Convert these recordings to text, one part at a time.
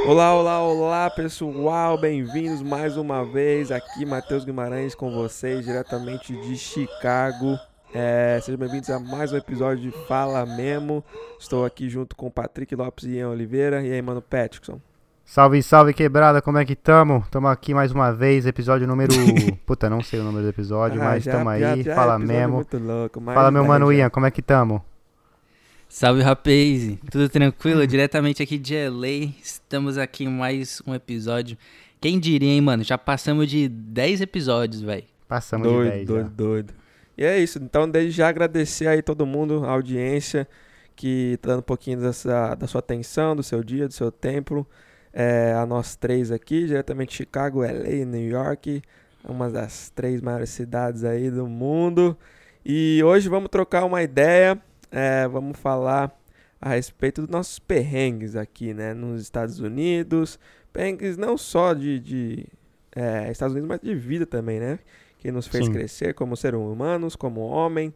Olá, olá, olá pessoal, bem-vindos mais uma vez aqui, Matheus Guimarães com vocês, diretamente de Chicago. É, sejam bem-vindos a mais um episódio de Fala Memo. Estou aqui junto com Patrick Lopes e Ian Oliveira. E aí, mano, Patrickson? Salve, salve quebrada, como é que tamo? Tamo aqui mais uma vez, episódio número. Puta, não sei o número do episódio, ah, mas já, tamo já, aí, já fala é mesmo. Louco, fala meu mano Ian, como é que tamo? Salve rapaz, tudo tranquilo? Diretamente aqui de LA, estamos aqui em mais um episódio. Quem diria, hein, mano? Já passamos de 10 episódios, velho. Passamos doido, de 10. Doido, já. doido. E é isso, então desde já agradecer aí todo mundo, a audiência, que tá dando um pouquinho dessa, da sua atenção, do seu dia, do seu tempo é, a nós três aqui, diretamente de Chicago, LA, New York, uma das três maiores cidades aí do mundo. E hoje vamos trocar uma ideia, é, vamos falar a respeito dos nossos perrengues aqui, né, nos Estados Unidos. Perrengues não só de, de é, Estados Unidos, mas de vida também, né? Que nos fez Sim. crescer como seres humanos, como homem.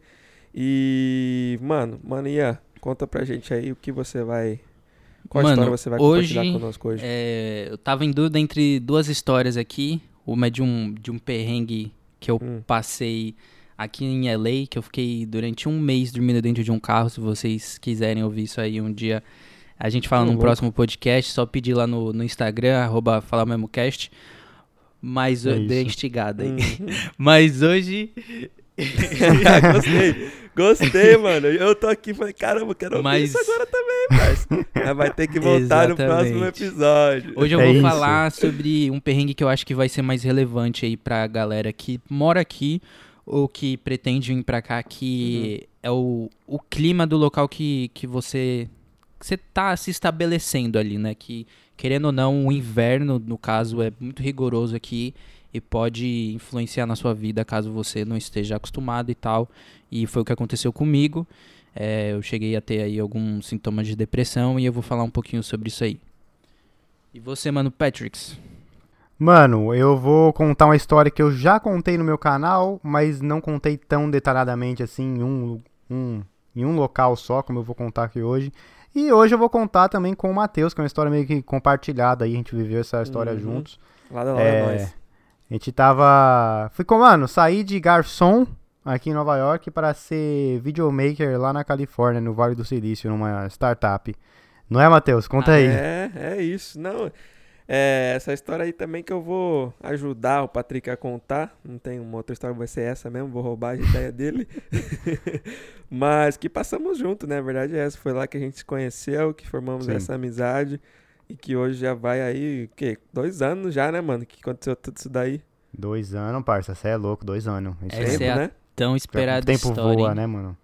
E, mano, mano, Ian, conta pra gente aí o que você vai qual Mano, história você vai hoje, compartilhar conosco hoje? É, eu tava em dúvida entre duas histórias aqui. Uma é de um, de um perrengue que eu hum. passei aqui em LA, que eu fiquei durante um mês dormindo dentro de um carro. Se vocês quiserem ouvir isso aí um dia, a gente fala no próximo podcast. Só pedir lá no, no Instagram, arroba FalaMemoCast. Mas é dei instigada aí. Uhum. Mas hoje gostei. Gostei, mano. Eu tô aqui e falei, caramba, quero Mas... ouvir isso agora também, parceiro. vai ter que voltar no próximo episódio. Hoje eu é vou isso. falar sobre um perrengue que eu acho que vai ser mais relevante aí pra galera que mora aqui ou que pretende vir pra cá, que uhum. é o, o clima do local que, que você você tá se estabelecendo ali, né? Que, querendo ou não, o inverno, no caso, é muito rigoroso aqui e pode influenciar na sua vida caso você não esteja acostumado e tal. E foi o que aconteceu comigo. É, eu cheguei a ter aí alguns sintomas de depressão e eu vou falar um pouquinho sobre isso aí. E você, mano, Patricks? Mano, eu vou contar uma história que eu já contei no meu canal, mas não contei tão detalhadamente assim em um, um, em um local só, como eu vou contar aqui hoje. E hoje eu vou contar também com o Matheus, que é uma história meio que compartilhada aí, a gente viveu essa história uhum. juntos. Lá da hora, é, nós. A gente tava. Fui com, mano, saí de garçom aqui em Nova York para ser videomaker lá na Califórnia, no Vale do Silício, numa startup. Não é, Matheus? Conta ah, aí. É, é isso. Não, é essa história aí também que eu vou ajudar o Patrick a contar. Não tem uma outra história, vai ser essa mesmo, vou roubar a ideia dele. Mas que passamos junto, né? A verdade é essa. Foi lá que a gente se conheceu, que formamos Sim. essa amizade. E que hoje já vai aí, o quê? Dois anos já, né, mano? Que aconteceu tudo isso daí. Dois anos, parça. Você é louco, dois anos. Isso Essa é, é né? tão esperada história. O tempo voa, hein? né, mano?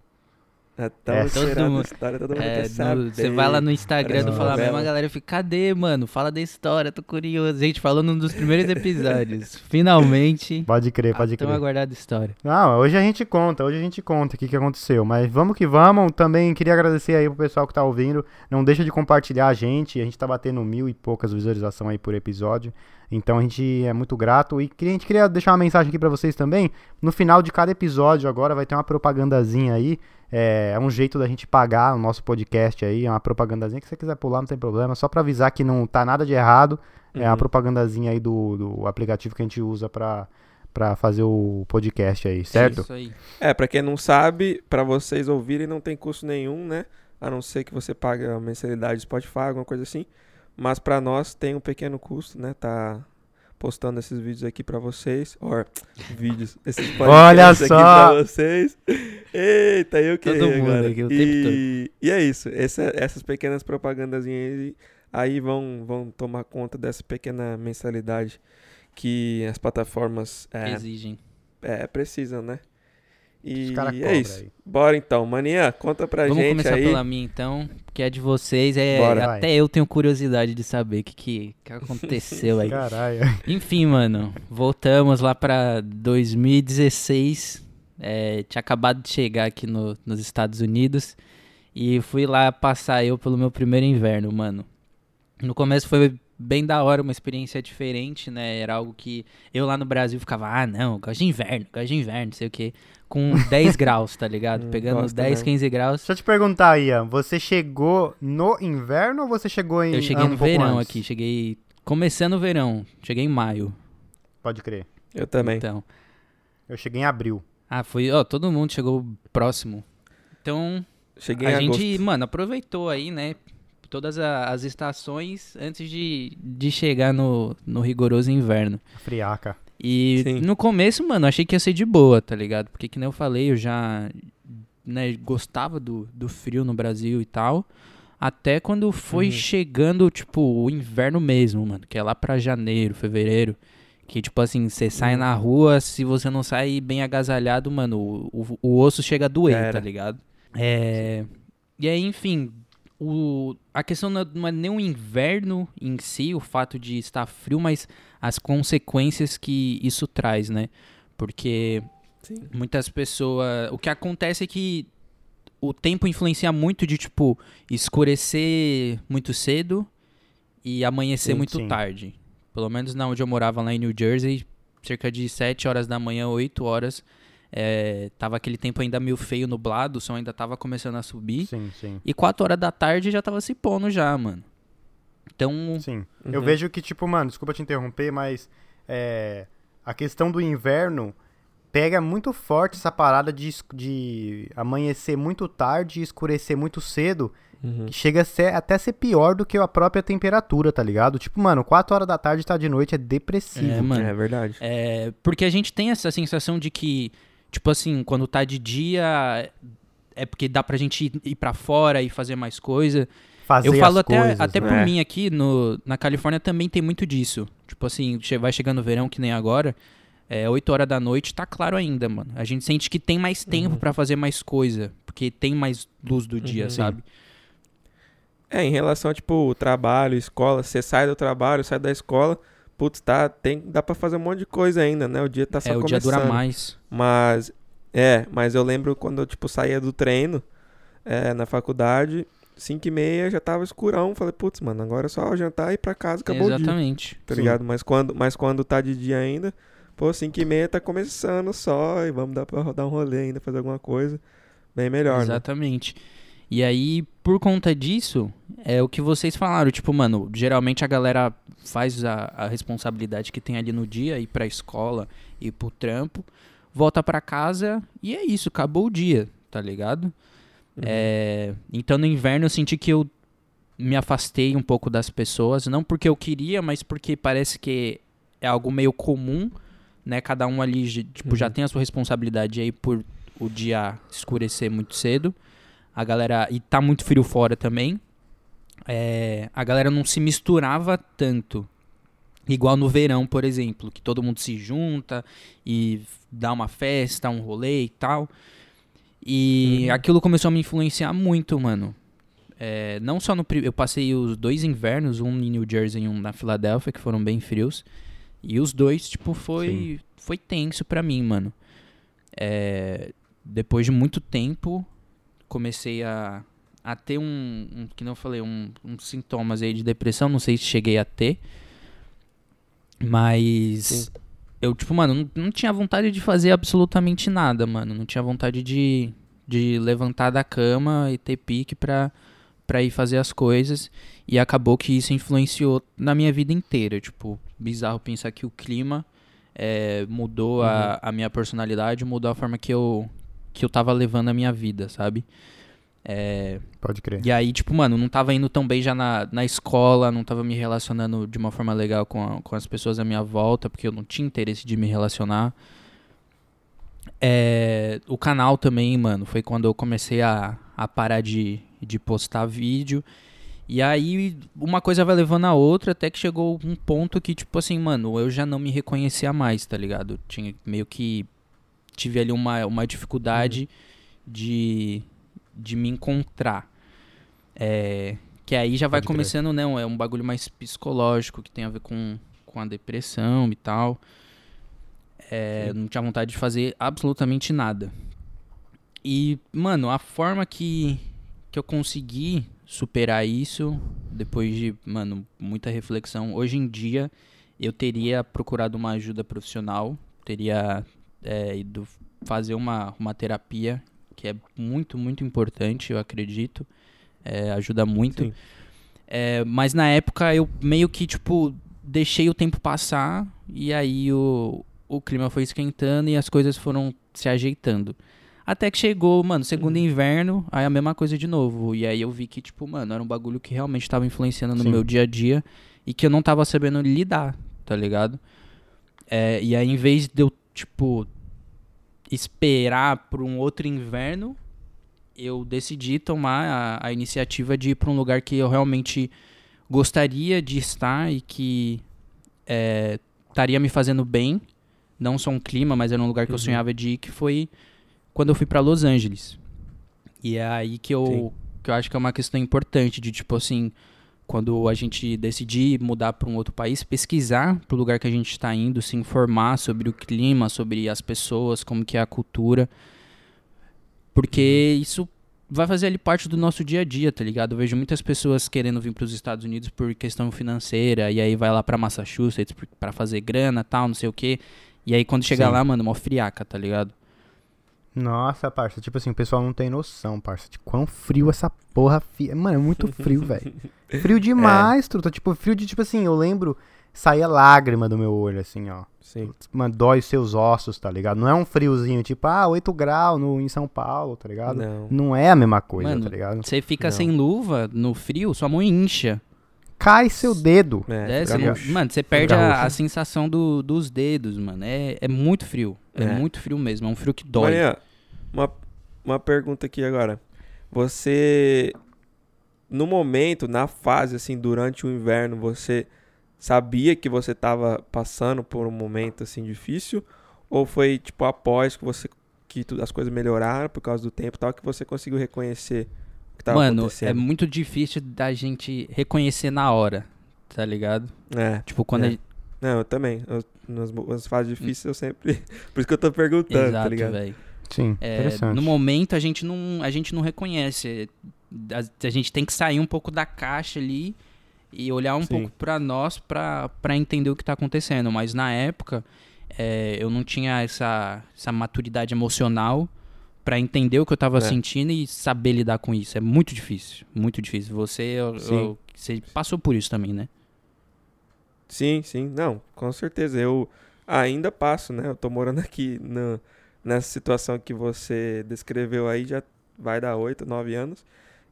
É tão é, todo mundo, história, todo mundo é, quer saber. Você vai lá no Instagram do Fala Mesmo, a galera fica, cadê, mano? Fala da história, tô curioso. Gente, falando num dos primeiros episódios. Finalmente. Pode crer, pode crer. Tão aguardada história. Não, hoje a gente conta, hoje a gente conta o que, que aconteceu. Mas vamos que vamos. Também queria agradecer aí pro pessoal que tá ouvindo. Não deixa de compartilhar a gente. A gente tá batendo mil e poucas visualizações aí por episódio. Então a gente é muito grato. E a gente queria deixar uma mensagem aqui para vocês também. No final de cada episódio agora vai ter uma propagandazinha aí é, é, um jeito da gente pagar o nosso podcast aí, é uma propagandazinha que você quiser pular, não tem problema, só para avisar que não tá nada de errado. Uhum. É uma propagandazinha aí do, do aplicativo que a gente usa para para fazer o podcast aí, certo? Isso aí. É, para quem não sabe, para vocês ouvirem não tem custo nenhum, né? A não ser que você pague a mensalidade Spotify, alguma coisa assim. Mas para nós tem um pequeno custo, né? Tá postando esses vídeos aqui para vocês. Or, vídeos, esses Olha só. aqui pra vocês. Eita, eu que Todo mundo agora. Aqui, o e, e é isso. Essa, essas pequenas propagandas aí, aí vão, vão tomar conta dessa pequena mensalidade que as plataformas é, exigem. É, precisam, né? E é isso. Aí. Bora então. Maninha, conta pra Vamos gente aí. Vamos começar pela minha então, que é de vocês. É, Bora, até vai. eu tenho curiosidade de saber o que, que, que aconteceu aí. Caralho. Enfim, mano, voltamos lá pra 2016. É, tinha acabado de chegar aqui no, nos Estados Unidos. E fui lá passar eu pelo meu primeiro inverno, mano. No começo foi bem da hora, uma experiência diferente, né? Era algo que eu lá no Brasil ficava, ah, não, gosto de inverno, gosto de inverno, não sei o quê. Com 10 graus, tá ligado? Hum, Pegando gosto 10, mesmo. 15 graus. Deixa eu te perguntar, Ian, você chegou no inverno ou você chegou em Eu cheguei ah, um no verão antes? aqui, cheguei começando o verão, cheguei em maio. Pode crer. Eu também. Então, Eu cheguei em abril. ah, foi, ó, todo mundo chegou próximo. Então, Cheguei a em gente, agosto. mano, aproveitou aí, né? Todas a- as estações antes de, de chegar no, no rigoroso inverno. Friaca. E Sim. no começo, mano, eu achei que ia ser de boa, tá ligado? Porque que nem eu falei, eu já né, gostava do, do frio no Brasil e tal. Até quando foi Uhum. chegando, tipo, o inverno mesmo, mano. Que é lá pra janeiro, fevereiro. Que, tipo assim, você sai Uhum. na rua, se você não sai bem agasalhado, mano, o, o, o osso chega a doer, Era. tá ligado? É... E aí, enfim, o... a questão não é- não é nem o inverno em si, o fato de estar frio, mas as consequências que isso traz, né? Porque Sim. muitas pessoas. O que acontece é que o tempo influencia muito de, tipo, escurecer muito cedo e amanhecer Sim, muito sim. tarde. Pelo menos na onde eu morava, lá em New Jersey, cerca de 7 horas da manhã, 8 horas. É, tava aquele tempo ainda meio feio, nublado, o som ainda tava começando a subir. Sim, sim. E 4 horas da tarde já tava se pondo já, mano. Então, Sim. Eu Uhum. vejo que, tipo, mano, desculpa te interromper, mas é, a questão do inverno pega muito forte essa parada de, de amanhecer muito tarde e escurecer muito cedo, Uhum. chega a ser, até ser pior do que a própria temperatura, tá ligado? Tipo, mano, 4 horas da tarde tá de noite é depressivo. É, mano. É verdade. É, porque a gente tem essa sensação de que, tipo assim, quando tá de dia, é porque dá pra gente ir, ir pra fora e fazer mais coisa. Fazer Eu falo as até, coisas, até né? por É. mim aqui, no, na Califórnia também tem muito disso. Tipo assim, vai chegando o verão, que nem agora, é 8 horas da noite, tá claro ainda, mano. A gente sente que tem mais tempo pra fazer mais coisa, porque tem mais luz do dia, Uhum. sabe? É, em relação a, tipo, trabalho, escola, você sai do trabalho, sai da escola, putz, tá, tem, dá pra fazer um monte de coisa ainda, né? O dia tá só é, o dia começando. dura mais. Mas, é, mas eu lembro quando eu, tipo, saía do treino é, na faculdade, 5 e meia já tava escurão, falei, putz, mano, agora é só jantar e ir pra casa, acabou o dia, Exatamente. tá Sim. ligado? Mas quando, mas quando tá de dia ainda, pô, 5 e meia tá começando só, e vamos dar pra rodar um rolê ainda, fazer alguma coisa, bem melhor, né? E aí, por conta disso, é o que vocês falaram. Tipo, mano, geralmente a galera faz a, a responsabilidade que tem ali no dia, ir pra escola, ir pro trampo, volta pra casa e é isso, acabou o dia, tá ligado? Uhum. É, então no inverno eu senti que eu me afastei um pouco das pessoas, não porque eu queria, mas porque parece que é algo meio comum, né? Cada um ali tipo, já Uhum. tem a sua responsabilidade aí por o dia escurecer muito cedo. A galera. E tá muito frio fora também. É, a galera não se misturava tanto. Igual no verão, por exemplo, que todo mundo se junta e dá uma festa, um rolê e tal. E Uhum. aquilo começou a me influenciar muito, mano. É, não só no. Eu passei os dois invernos, um em New Jersey e um na Filadélfia, que foram bem frios. E os dois, tipo, foi, foi tenso pra mim, mano. É, depois de muito tempo, comecei a, a ter um, um. Que não eu falei, um, uns sintomas aí de depressão. Não sei se cheguei a ter. Mas. Sim. Eu, tipo, mano, não, não tinha vontade de fazer absolutamente nada, mano. Não tinha vontade de, de levantar da cama e ter pique pra, pra ir fazer as coisas. E acabou que isso influenciou na minha vida inteira. Tipo, bizarro pensar que o clima é, mudou a, a minha personalidade, mudou a forma que eu, que eu tava levando a minha vida, sabe? É, Pode crer. e aí, tipo, mano, não tava indo tão bem já na, na escola, não tava me relacionando de uma forma legal com, a- com as pessoas à minha volta, porque eu não tinha interesse de me relacionar. É, o canal também, mano, foi quando eu comecei a, a parar de, de postar vídeo. E aí, uma coisa vai levando a outra, até que chegou um ponto que, tipo assim, mano, eu já não me reconhecia mais, tá ligado? Eu tinha meio que. Tive ali uma, uma dificuldade de, de me encontrar. É, que aí já vai Pode crer. começando, né? um- É um bagulho mais psicológico, que tem a ver com, com a depressão e tal. É, não tinha vontade de fazer absolutamente nada. E, mano, a forma que, que eu consegui superar isso, depois de, mano, muita reflexão, hoje em dia eu teria procurado uma ajuda profissional, teria é, ido fazer uma, uma terapia, que é muito, muito importante, eu acredito. É, ajuda muito. É, mas na época eu meio que, tipo, deixei o tempo passar e aí o, o clima foi esquentando e as coisas foram se ajeitando. Até que chegou, mano, segundo Uhum. inverno, aí a mesma coisa de novo. E aí eu vi que, tipo, mano, era um bagulho que realmente tava influenciando no Sim. meu dia a dia e que eu não tava sabendo lidar, tá ligado? É, e aí, em vez de eu, tipo, esperar por um outro inverno, eu decidi tomar a, a iniciativa de ir pra um lugar que eu realmente gostaria de estar e que é, estaria me fazendo bem. Não só um clima, mas era um lugar que eu Uhum. sonhava de ir, que foi quando eu fui pra Los Angeles. E é aí que eu, Sim. que eu acho que é uma questão importante de, tipo assim, quando a gente decidir mudar para um outro país, pesquisar pro lugar que a gente está indo, se informar sobre o clima, sobre as pessoas, como que é a cultura. Porque isso vai fazer ali parte do nosso dia a dia, tá ligado? Eu vejo muitas pessoas querendo vir para os Estados Unidos por questão financeira, e aí vai lá para Massachusetts para fazer grana, tal, não sei o quê. E aí quando chegar lá, mano, mó friaca, tá ligado? Nossa, parça, tipo assim, o pessoal não tem noção, parça, de quão frio essa porra fica. Mano, é muito frio, velho. Frio demais, truta. Tipo, frio de, tipo assim, eu lembro, saía lágrima do meu olho, assim, ó. Sim. Mano, dói os seus ossos, tá ligado? Não é um friozinho, tipo, ah, 8 graus no, em São Paulo, tá ligado? Não. Não é a mesma coisa, Mano, tá ligado? Você fica Não. sem luva no frio, sua mão incha. Cai seu dedo. É, É, você não- mano, você perde a, a sensação do- dos dedos, mano. É, é muito frio. É, É. muito frio mesmo. É um frio que dói. Maria, uma, uma pergunta aqui agora. Você, no momento, na fase, assim, durante o inverno, você sabia que você estava passando por um momento, assim, difícil? Ou foi, tipo, após que você, que tu- as coisas melhoraram por causa do tempo e tal, que você conseguiu reconhecer que estava Mano, é acontecendo? muito difícil da gente reconhecer na hora, tá ligado? É. Tipo, quando É. a gente... Não, eu também. Eu- nas, nas fases difíceis eu sempre... Por isso que eu tô perguntando, tá Exato, ligado? velho. Sim, É, interessante. no momento a gente não, a gente não reconhece. A, a gente tem que sair um pouco da caixa ali e olhar um Sim. pouco pra nós pra pra entender o que tá acontecendo. Mas na época é, eu não tinha essa, essa maturidade emocional pra entender o que eu tava É. sentindo e saber lidar com isso. É muito difícil, muito difícil. Você, eu- eu- você passou por isso também, né? Sim, sim. Não, com certeza. Eu ainda passo, né? Eu tô morando aqui na, nessa situação que você descreveu aí, já vai dar oito, nove anos.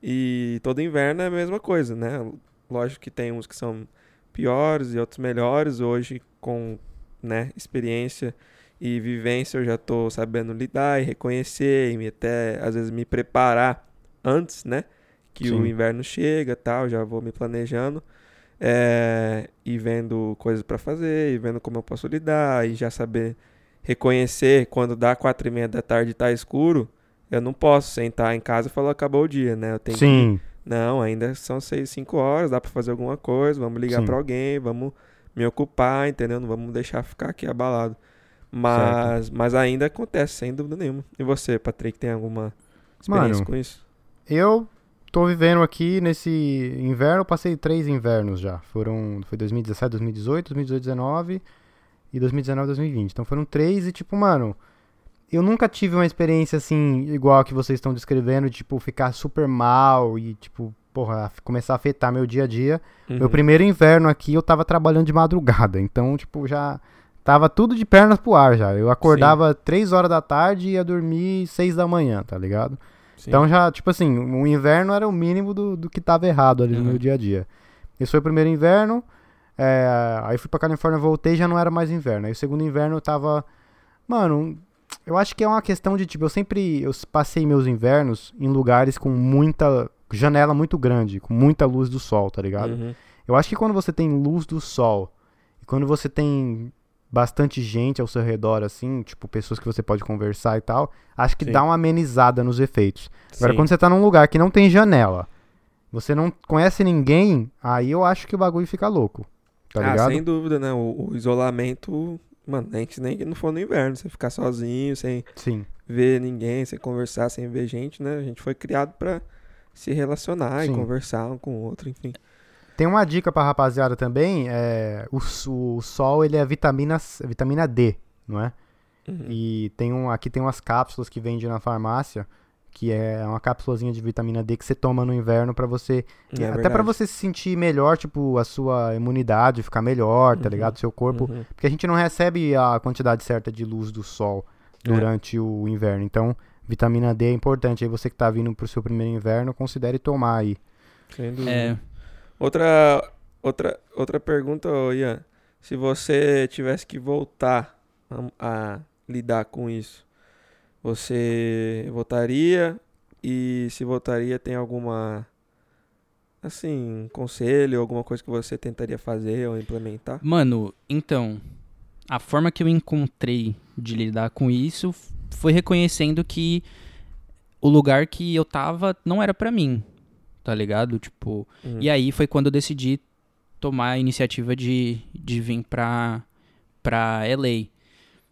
E todo inverno é a mesma coisa, né? Lógico que tem uns que são piores e outros melhores. Hoje, com né, experiência e vivência, eu já tô sabendo lidar e reconhecer e me até, às vezes, me preparar antes, né? Que o Sim. inverno chega tal, já vou me planejando. É, e vendo coisas pra fazer, e vendo como eu posso lidar, e já saber reconhecer quando dá quatro e meia da tarde e tá escuro, eu não posso sentar em casa e falar acabou o dia, né? Eu tenho que Sim, não, ainda são seis, cinco horas, dá pra fazer alguma coisa, vamos ligar pra alguém, vamos me ocupar, entendeu? Não vamos deixar ficar aqui abalado. Mas, mas ainda acontece, sem dúvida nenhuma. E você, Patrick, tem alguma experiência Mano, com isso? eu tô vivendo aqui nesse inverno, passei três invernos já. Foram, foi 2017, 2018, 2018, 2019 e 2019, 2020. Então foram três e tipo, mano, eu nunca tive uma experiência assim, igual a que vocês estão descrevendo, de, tipo, ficar super mal e tipo, porra, começar a afetar meu dia a dia. Meu Uhum. primeiro inverno aqui eu tava trabalhando de madrugada, então, tipo, já tava tudo de pernas pro ar já. Eu acordava três horas da tarde e ia dormir seis da manhã, tá ligado? Sim. Então já, tipo assim, o inverno era o mínimo do, do que tava errado ali no Uhum. meu dia a dia. Esse foi o primeiro inverno, é, aí fui pra Califórnia, voltei já não era mais inverno. Aí o segundo inverno eu tava. Mano, eu acho que é uma questão de, tipo, eu sempre eu passei meus invernos em lugares com muita. janela muito grande, com muita luz do sol, tá ligado? Uhum. Eu acho que quando você tem luz do sol e quando você tem bastante gente ao seu redor, assim, tipo, pessoas que você pode conversar e tal, acho que Sim. dá uma amenizada nos efeitos. Agora, Sim. quando você tá num lugar que não tem janela, você não conhece ninguém, aí eu acho que o bagulho fica louco. Tá ah, ligado? sem dúvida, né? O, o isolamento, mano, nem que nem que não for no inverno, você ficar sozinho, sem Sim. ver ninguém, sem conversar, sem ver gente, né? A gente foi criado pra se relacionar Sim. e conversar um com o outro, enfim. Tem uma dica pra rapaziada também, é, o, o sol ele é vitamina, vitamina D, não é? Uhum. E tem um, aqui tem umas cápsulas que vende na farmácia, que é uma cápsulazinha de vitamina D que você toma no inverno pra você, É até pra verdade. você se sentir melhor, tipo, a sua imunidade ficar melhor, tá Uhum. ligado? Seu corpo, Uhum. porque a gente não recebe a quantidade certa de luz do sol É. durante o inverno. Então, vitamina D é importante. Aí você que tá vindo pro seu primeiro inverno, considere tomar aí. Sem dúvida. É, Outra, outra, outra pergunta, Ian. Se você tivesse que voltar a, a lidar com isso, você votaria? E se votaria, tem alguma, assim, um conselho, alguma coisa que você tentaria fazer ou implementar? Mano, então, a forma que eu encontrei de lidar com isso foi reconhecendo que o lugar que eu tava não era pra mim, tá ligado? Tipo, Hum. e aí foi quando eu decidi tomar a iniciativa de, de vir pra, pra LA.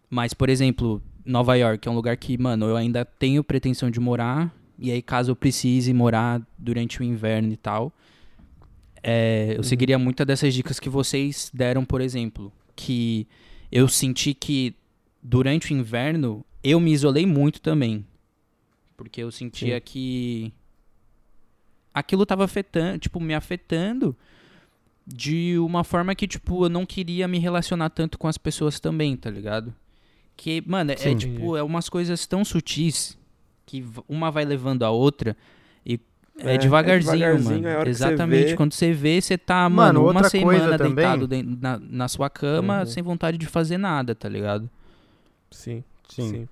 Mas, por exemplo, Nova York é um lugar que, mano, eu ainda tenho pretensão de morar. E aí, caso eu precise morar durante o inverno e tal, é, eu Uhum. seguiria muitas dessas dicas que vocês deram, por exemplo. Que eu senti que durante o inverno eu me isolei muito também. Porque eu sentia Sim. que aquilo tava afetando, tipo, me afetando de uma forma que, tipo, eu não queria me relacionar tanto com as pessoas também, tá ligado? Que, mano, é Sim. tipo, é umas coisas tão sutis que uma vai levando a outra e é, É, é devagarzinho, devagarzinho, mano. é você Exatamente. vê. Quando você vê, você tá, Mano, mano, uma semana coisa também- deitado na, na sua cama Uhum. sem vontade de fazer nada, tá ligado? Sim, Sim. sim.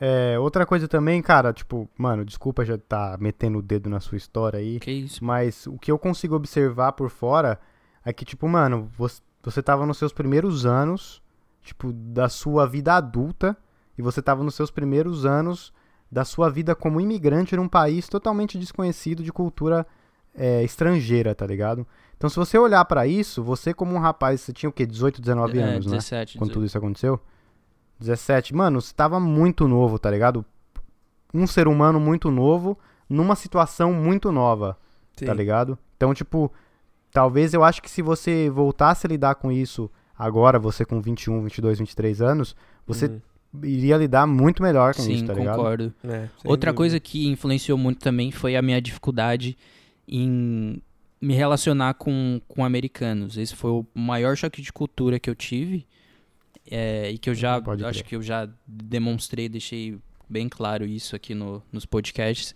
É, outra coisa também, cara, tipo, mano, desculpa já tá metendo o dedo na sua história aí, Que isso? mas o que eu consigo observar por fora é que, tipo, mano, você, você tava nos seus primeiros anos, tipo, da sua vida adulta, e você tava nos seus primeiros anos da sua vida como imigrante num país totalmente desconhecido de cultura é, estrangeira, tá ligado? Então, se você olhar pra isso, você como um rapaz, você tinha o quê? 18, 19 é, anos, né? 17, quando 18. tudo isso aconteceu? 17. Mano, você tava muito novo, tá ligado? Um ser humano muito novo, numa situação muito nova, sim. tá ligado? Então, tipo, talvez eu acho que se você voltasse a lidar com isso agora, você com 21, 22, 23 anos, você Uhum. iria lidar muito melhor com Sim, isso, tá ligado? concordo. É, Outra dúvida. coisa que influenciou muito também foi a minha dificuldade em me relacionar com, com americanos. Esse foi o maior choque de cultura que eu tive. É, e que eu já acho que eu já demonstrei, deixei bem claro isso aqui no, nos podcasts.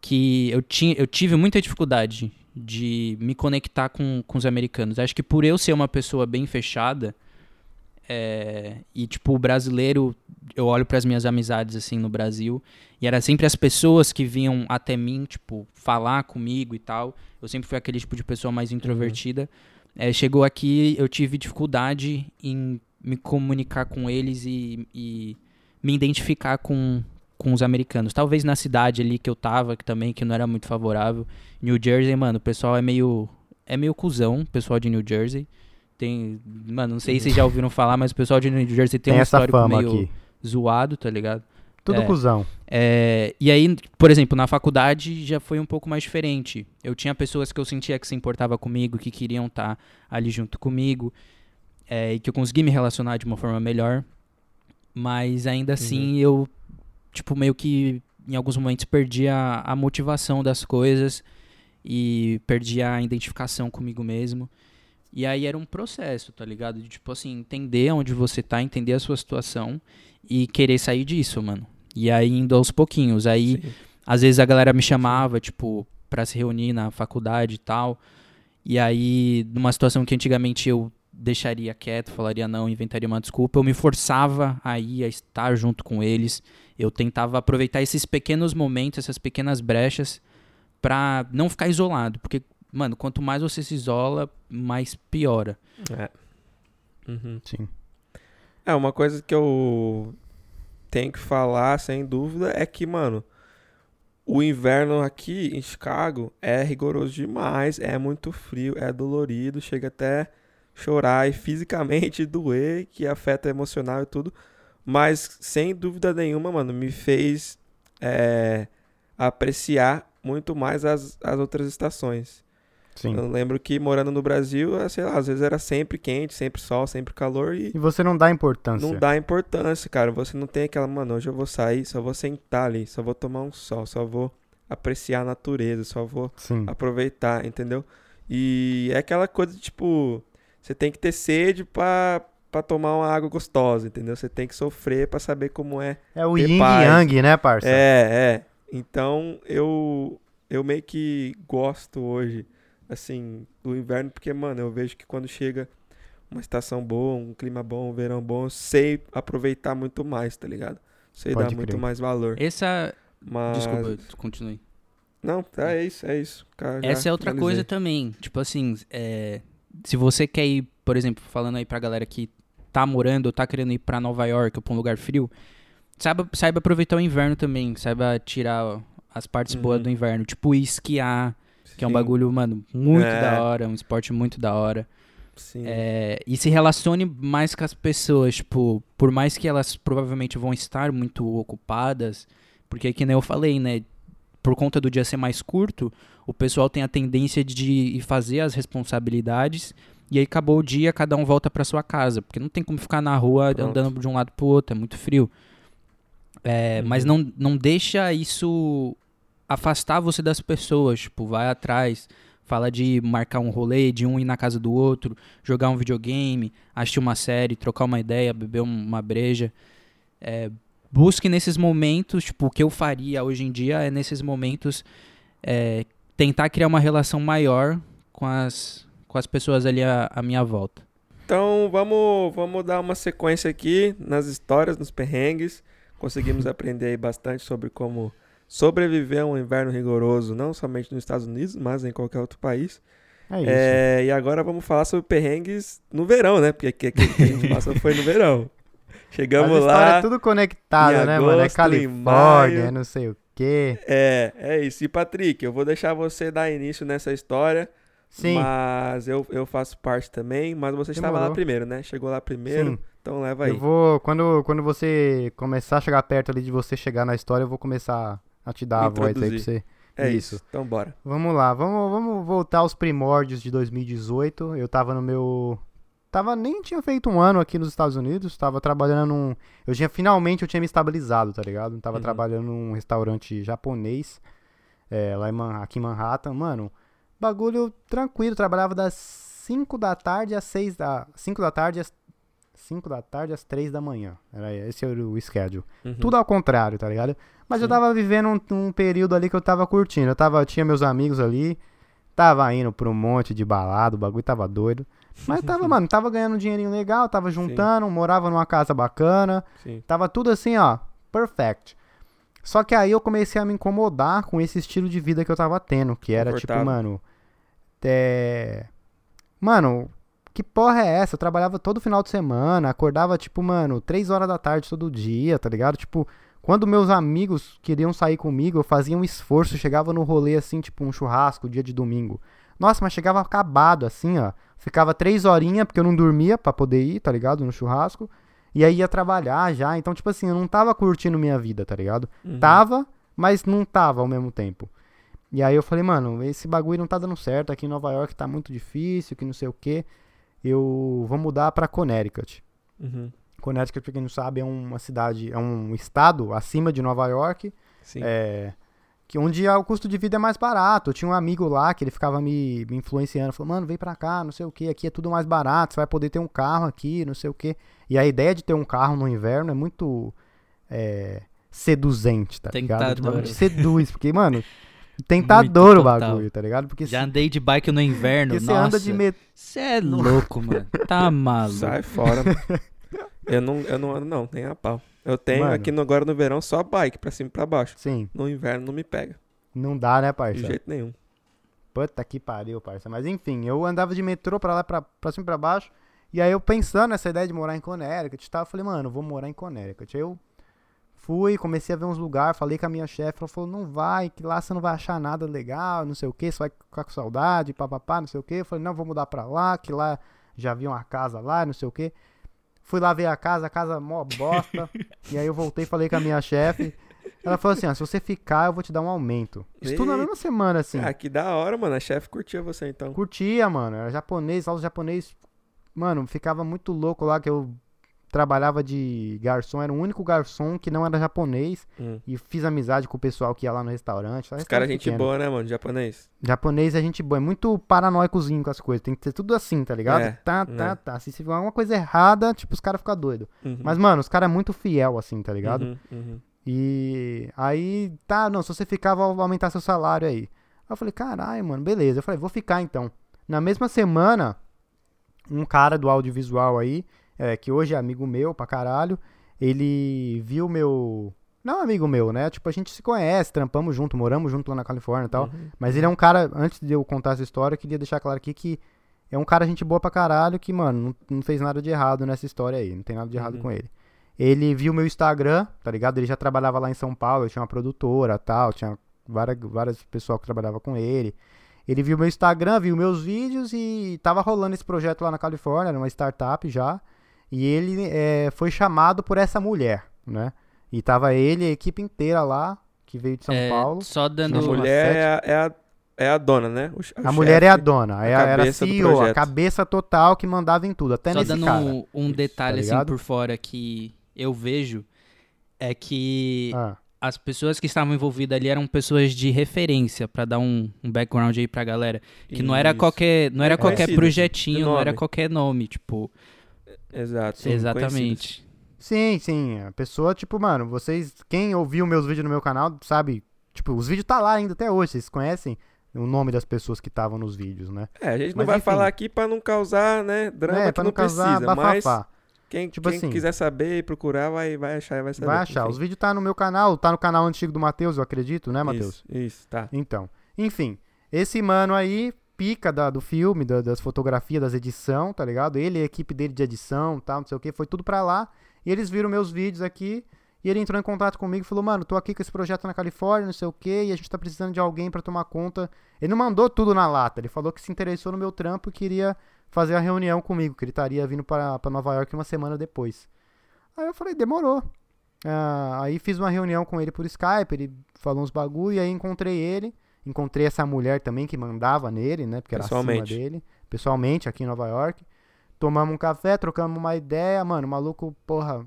Que eu, tinha, eu tive muita dificuldade de me conectar com, com os americanos. Acho que por eu ser uma pessoa bem fechada, é, e tipo, o brasileiro, eu olho para as minhas amizades assim no Brasil, e era sempre as pessoas que vinham até mim, tipo, falar comigo e tal. Eu sempre fui aquele tipo de pessoa mais introvertida. É, chegou aqui, eu tive dificuldade em me comunicar com eles e, e me identificar com, com os americanos. Talvez na cidade ali que eu tava, que também que não era muito favorável. New Jersey, mano, o pessoal é meio é meio cuzão, o pessoal de New Jersey. Tem, mano, não sei se vocês já ouviram falar, mas o pessoal de New Jersey tem, Tem um essa histórico fama meio aqui. zoado, tá ligado? Tudo É. cuzão. É, e aí, por exemplo, na faculdade já foi um pouco mais diferente. Eu tinha pessoas que eu sentia que se importava comigo, que queriam estar ali junto comigo, é, e que eu consegui me relacionar de uma forma melhor. Mas ainda assim eu, tipo, meio que em alguns momentos perdi a, a motivação das coisas e perdi a identificação comigo mesmo. E aí era um processo, tá ligado? De, tipo assim, entender onde você tá, entender a sua situação e querer sair disso, mano. E aí indo aos pouquinhos. Aí, Sim. às vezes a galera me chamava, tipo, pra se reunir na faculdade e tal. E aí, numa situação que antigamente eu deixaria quieto, falaria não, inventaria uma desculpa, eu me forçava a ir, a estar junto com eles. Eu tentava aproveitar esses pequenos momentos, essas pequenas brechas, pra não ficar isolado. Porque, mano, quanto mais você se isola, mais piora. É. Uhum. Sim. É, uma coisa que eu tenho que falar, sem dúvida, é que, mano, o inverno aqui em Chicago é rigoroso demais, é muito frio, é dolorido, chega até chorar e fisicamente doer, que afeta emocional e tudo. Mas, sem dúvida nenhuma, mano, me fez é, apreciar muito mais as, as outras estações. Sim. Eu lembro que morando no Brasil, é, sei lá, às vezes era sempre quente, sempre sol, sempre calor e E você não dá importância. não dá importância, cara. Você não tem aquela, mano, hoje eu vou sair, só vou sentar ali, só vou tomar um sol, só vou apreciar a natureza, só vou Sim. aproveitar, entendeu? E é aquela coisa, de, tipo, você tem que ter sede pra, pra tomar uma água gostosa, entendeu? Você tem que sofrer pra saber como é É o yin paz. yang, né, parça? é, é. Então eu eu meio que gosto hoje, assim, do inverno, porque, mano, eu vejo que quando chega uma estação boa, um clima bom, um verão bom, eu sei aproveitar muito mais, tá ligado? Sei Pode dar muito crer. mais valor. Essa. Mas. Desculpa, continue. Não, tá, é isso, é isso. Cara, Essa é outra finalizei. coisa também. Tipo assim, é, se você quer ir, por exemplo, falando aí pra galera que tá morando ou tá querendo ir pra Nova York ou pra um lugar frio, saiba, saiba aproveitar o inverno também. Saiba tirar as partes Uhum. boas do inverno. Tipo esquiar, que é um Sim, bagulho, mano, muito É. da hora. Um esporte muito da hora. Sim. É, e se relacione mais com as pessoas, tipo, por mais que elas provavelmente vão estar muito ocupadas, porque que nem eu falei, né, por conta do dia ser mais curto, o pessoal tem a tendência de fazer as responsabilidades e aí acabou o dia, cada um volta pra sua casa, porque não tem como ficar na rua Pronto. andando de um lado pro outro, é muito frio. É, Mas Uhum. não, não deixa isso afastar você das pessoas, tipo, vai atrás, fala de marcar um rolê, de um ir na casa do outro, jogar um videogame, assistir uma série, trocar uma ideia, beber um- uma breja. É, busque nesses momentos, tipo, o que eu faria hoje em dia é nesses momentos é, tentar criar uma relação maior com as, com as pessoas ali à, à minha volta. Então vamos, vamos dar uma sequência aqui nas histórias, nos perrengues. Conseguimos aprender aí bastante sobre como sobreviver a um inverno rigoroso, não somente nos Estados Unidos, mas em qualquer outro país. É isso. É, e agora vamos falar sobre perrengues no verão, né? Porque aquele que a gente passou foi no verão. Chegamos histórias lá. é tudo conectado, em né, mano? É agosto, Califórnia, é não sei o quê. É, é isso. E Patrick, eu vou deixar você dar início nessa história. Sim, Mas eu, eu faço parte também. Mas você estava lá Demorou. primeiro, né? Chegou lá primeiro. sim. Então leva aí. Eu vou, quando, quando você começar a chegar perto ali de você chegar na história, eu vou começar a te dar a voz aí pra você. É isso. isso. Então bora. Vamos lá, vamos, vamos voltar aos primórdios de 2018. Eu tava no meu. Tava, nem tinha feito um ano aqui nos Estados Unidos, tava trabalhando num. Eu tinha, finalmente eu tinha me estabilizado, tá ligado? Tava Uhum. trabalhando num restaurante japonês, é, lá em aqui em Manhattan. Mano, bagulho tranquilo, trabalhava das 5 da tarde às 6 da. 5 da tarde às. 5 da tarde às 3 da manhã. Era esse era o schedule. Uhum. Tudo ao contrário, tá ligado? Mas eu Sim. tava vivendo um, um período ali que eu tava curtindo. Eu tava, tinha meus amigos ali, tava indo pra um monte de balada, o bagulho tava doido. Mas tava, mano, tava ganhando um dinheirinho legal, tava juntando, morava numa casa bacana, Sim. tava tudo assim, ó, perfect. Só que aí eu comecei a me incomodar com esse estilo de vida que eu tava tendo, que era tipo, mano, é... Mano, que porra é essa? Eu trabalhava todo final de semana, acordava, tipo, mano, três horas da tarde todo dia, tá ligado? Tipo, quando meus amigos queriam sair comigo, eu fazia um esforço, chegava no rolê assim, tipo, um churrasco, dia de domingo. Nossa, mas chegava acabado, assim, ó. Ficava três horinhas, porque eu não dormia pra poder ir, tá ligado? No churrasco. E aí ia trabalhar já. Então, tipo assim, eu não tava curtindo minha vida, tá ligado? Uhum. Tava, mas não tava ao mesmo tempo. E aí eu falei, mano, esse bagulho não tá dando certo. Aqui em Nova York tá muito difícil, que não sei o quê. Eu vou mudar pra Connecticut. Uhum. Connecticut, pra quem não sabe, é uma cidade, é um estado acima de Nova York. Sim. É, que onde o custo de vida é mais barato. Eu tinha um amigo lá que ele ficava me, me influenciando, falou, mano, vem pra cá, não sei o que, aqui é tudo mais barato, você vai poder ter um carro aqui, não sei o que. E a ideia de ter um carro no inverno é muito é, seduzente, tá ligado? Tipo, Tentador. seduz, porque, mano, tentador o total. bagulho, tá ligado? Porque, Já se- andei de bike no inverno, porque você anda nossa. de metrô. Você é louco, mano. Tá maluco. Sai fora. mano. eu, não, eu não ando, não, nem a pau. Eu tenho Mano. aqui no, agora no verão só bike, pra cima e pra baixo. Sim, No inverno não me pega. não dá, né, De parça? jeito nenhum. Puta que pariu, parça. Mas enfim, eu andava de metrô pra lá, pra, pra cima e pra baixo. E aí eu pensando nessa ideia de morar em Connecticut e tal, eu falei, mano, eu vou morar em Connecticut. Aí eu fui, comecei a ver uns lugares, falei com a minha chefe, ela falou, não vai, que lá você não vai achar nada legal, não sei o que, você vai ficar com saudade, papapá, não sei o que. Eu falei, não, vou mudar pra lá, que lá já vi uma casa lá, não sei o que. Fui lá ver a casa, a casa mó bosta. e aí eu voltei e falei com a minha chefe. Ela falou assim, ó, se você ficar, eu vou te dar um aumento. Isso tudo na mesma semana, assim. Ah, que da hora, mano. A chefe curtia você então. Curtia, mano. Era japonês, aula de japonês. Mano, ficava muito louco lá que eu trabalhava de garçom. Era o único garçom que não era japonês. Hum. E fiz amizade com o pessoal que ia lá no restaurante. Os caras, Restaurante gente pequeno. boa, né, mano? Japonês. Japonês é gente boa. É muito paranoicozinho com as coisas. Tem que ser tudo assim, tá ligado? É, tá, tá, é. tá. Se tiver alguma coisa errada, tipo, os caras ficam doidos. Uhum. Mas, mano, os caras é muito fiel, assim, tá ligado? Uhum, uhum. E aí, tá, não, se você ficar, vou aumentar seu salário aí. Aí eu falei, caralho, mano, beleza. Eu falei, vou ficar então. Na mesma semana, um cara do audiovisual aí, é, que hoje é amigo meu pra caralho, ele viu meu. Não amigo meu, né? Tipo, a gente se conhece, trampamos junto, moramos junto lá na Califórnia e tal. Uhum. Mas ele é um cara, antes de eu contar essa história, eu queria deixar claro aqui que é um cara gente boa pra caralho que, mano, não, não fez nada de errado nessa história aí. Não tem nada de errado Uhum. com ele. Ele viu meu Instagram, tá ligado? Ele já trabalhava lá em São Paulo, eu tinha uma produtora tal, tinha várias, várias pessoas que trabalhavam com ele. Ele viu meu Instagram, viu meus vídeos e tava rolando esse projeto lá na Califórnia, era uma startup já. E ele é, foi chamado por essa mulher, né? E tava ele e a equipe inteira lá, que veio de São É, Paulo. Só dando. A mulher é a, é, a, é a dona, né? O, o A mulher é a chefe. dona, a é a, era a CEO, a cabeça total que mandava em tudo, até Só nesse dando cara. um, um Isso, detalhe tá assim por fora que eu vejo é que Ah, as pessoas que estavam envolvidas ali eram pessoas de referência pra dar um, um background aí pra galera, que não era Isso. qualquer, não era É qualquer conhecido, projetinho, não era qualquer nome, tipo, Exato. sim, conhecidos. exatamente. Sim, sim, a pessoa, tipo, mano, vocês, quem ouviu meus vídeos no meu canal, sabe, tipo, os vídeos tá lá ainda até hoje, vocês conhecem o nome das pessoas que estavam nos vídeos, né? É, a gente não Mas vai enfim. falar aqui pra não causar, né, drama é, que pra não, não causar precisa, mas bafafá. quem, Tipo quem assim. quiser saber e procurar vai, vai achar e vai saber. Vai achar, enfim. os vídeos tá no meu canal, tá no canal antigo do Matheus, eu acredito, né, Matheus? Isso, isso, tá. Então, enfim, esse mano aí, pica da- do filme, da- das fotografias, das edição, tá ligado? Ele e a equipe dele de edição, tal, não sei o que, foi tudo pra lá. E eles viram meus vídeos aqui. E ele entrou em contato comigo e falou: Mano, tô aqui com esse projeto na Califórnia, não sei o que, e a gente tá precisando de alguém pra tomar conta. Ele não mandou tudo na lata, ele falou que se interessou no meu trampo e queria fazer a reunião comigo, que ele estaria vindo pra Nova York uma semana depois. Aí eu falei: Demorou. Ah, aí fiz uma reunião com ele por Skype, ele falou uns bagulho, e aí encontrei ele. Encontrei essa mulher também que mandava nele, né? Porque era acima dele. Pessoalmente, aqui em Nova York. Tomamos um café, trocamos uma ideia. Mano, o maluco, porra,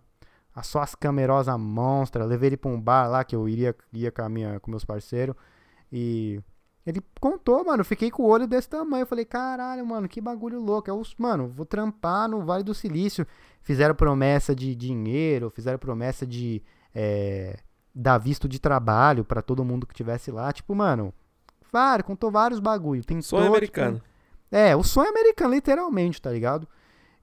a só as camerosas monstra. Levei ele pra um bar lá que eu iria, ia com, a minha, com meus parceiros. E ele contou, mano. eu Fiquei com o olho desse tamanho. Eu falei, caralho, mano, que bagulho louco. Eu, mano, vou trampar no Vale do Silício. Fizeram promessa de dinheiro, fizeram promessa de é, dar visto de trabalho pra todo mundo que tivesse lá. Tipo, mano, vários, contou vários bagulho. Pintou, Sonho tipo, americano. é, o sonho americano, literalmente, tá ligado?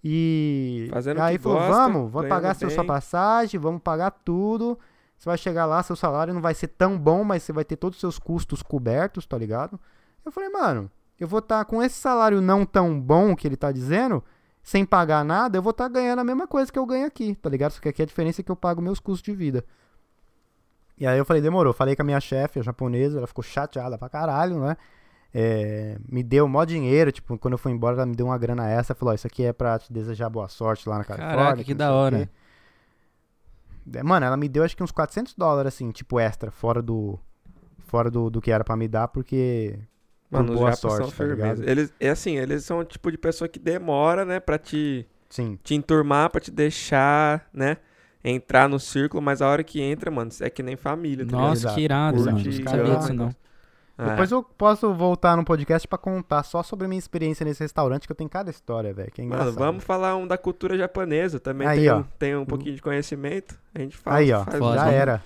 E Fazendo aí falou, gosta, vamos, vamos pagar seu, sua bem." passagem, vamos pagar tudo. Você vai chegar lá, seu salário não vai ser tão bom, mas você vai ter todos os seus custos cobertos, tá ligado? Eu falei, mano, eu vou estar com esse salário não tão bom que ele tá dizendo, sem pagar nada, eu vou estar ganhando a mesma coisa que eu ganho aqui, tá ligado? Só que aqui a diferença é que eu pago meus custos de vida. E aí eu falei, demorou. Falei com a minha chefe, a japonesa, ela ficou chateada pra caralho, né? É, me deu mó dinheiro, tipo, quando eu fui embora, ela me deu uma grana essa, falou, ó, isso aqui é pra te desejar boa sorte lá na Califórnia. Caraca, que da hora. É, Mano, ela me deu acho que uns 400 dólares, assim, tipo, extra, fora do fora do, do que era pra me dar, porque por Mano, os boa sorte, tá ligado? eles, é assim, eles são o tipo de pessoa que demora, né, pra te, Sim, te enturmar, pra te deixar, né, entrar no círculo, mas a hora que entra, mano, é que nem família, tá ligado? Nossa, Exato. que irado, mano. Não sabia disso, não. Ah, Depois eu posso voltar no podcast pra contar só sobre a minha experiência nesse restaurante, que eu tenho cada história, velho, que é engraçado. Mano, vamos falar um da cultura japonesa. Também Aí, tem, ó. um, tem um pouquinho de conhecimento. A gente fala. Aí, ó, faz já um- era.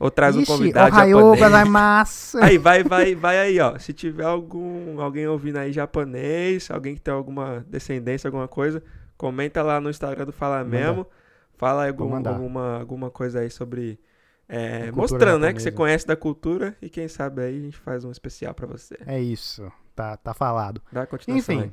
Ou traz um Ixi, convidado ohayou japonês. Aí, vai, vai, vai aí, ó. Se tiver algum alguém ouvindo aí japonês, alguém que tem alguma descendência, alguma coisa, comenta lá no Instagram do Fala Manda. Fala aí algum, alguma, alguma coisa aí sobre. é, mostrando, né, que você conhece da cultura e quem sabe aí a gente faz um especial pra você. É isso, tá, tá falado. Dá continuação Enfim,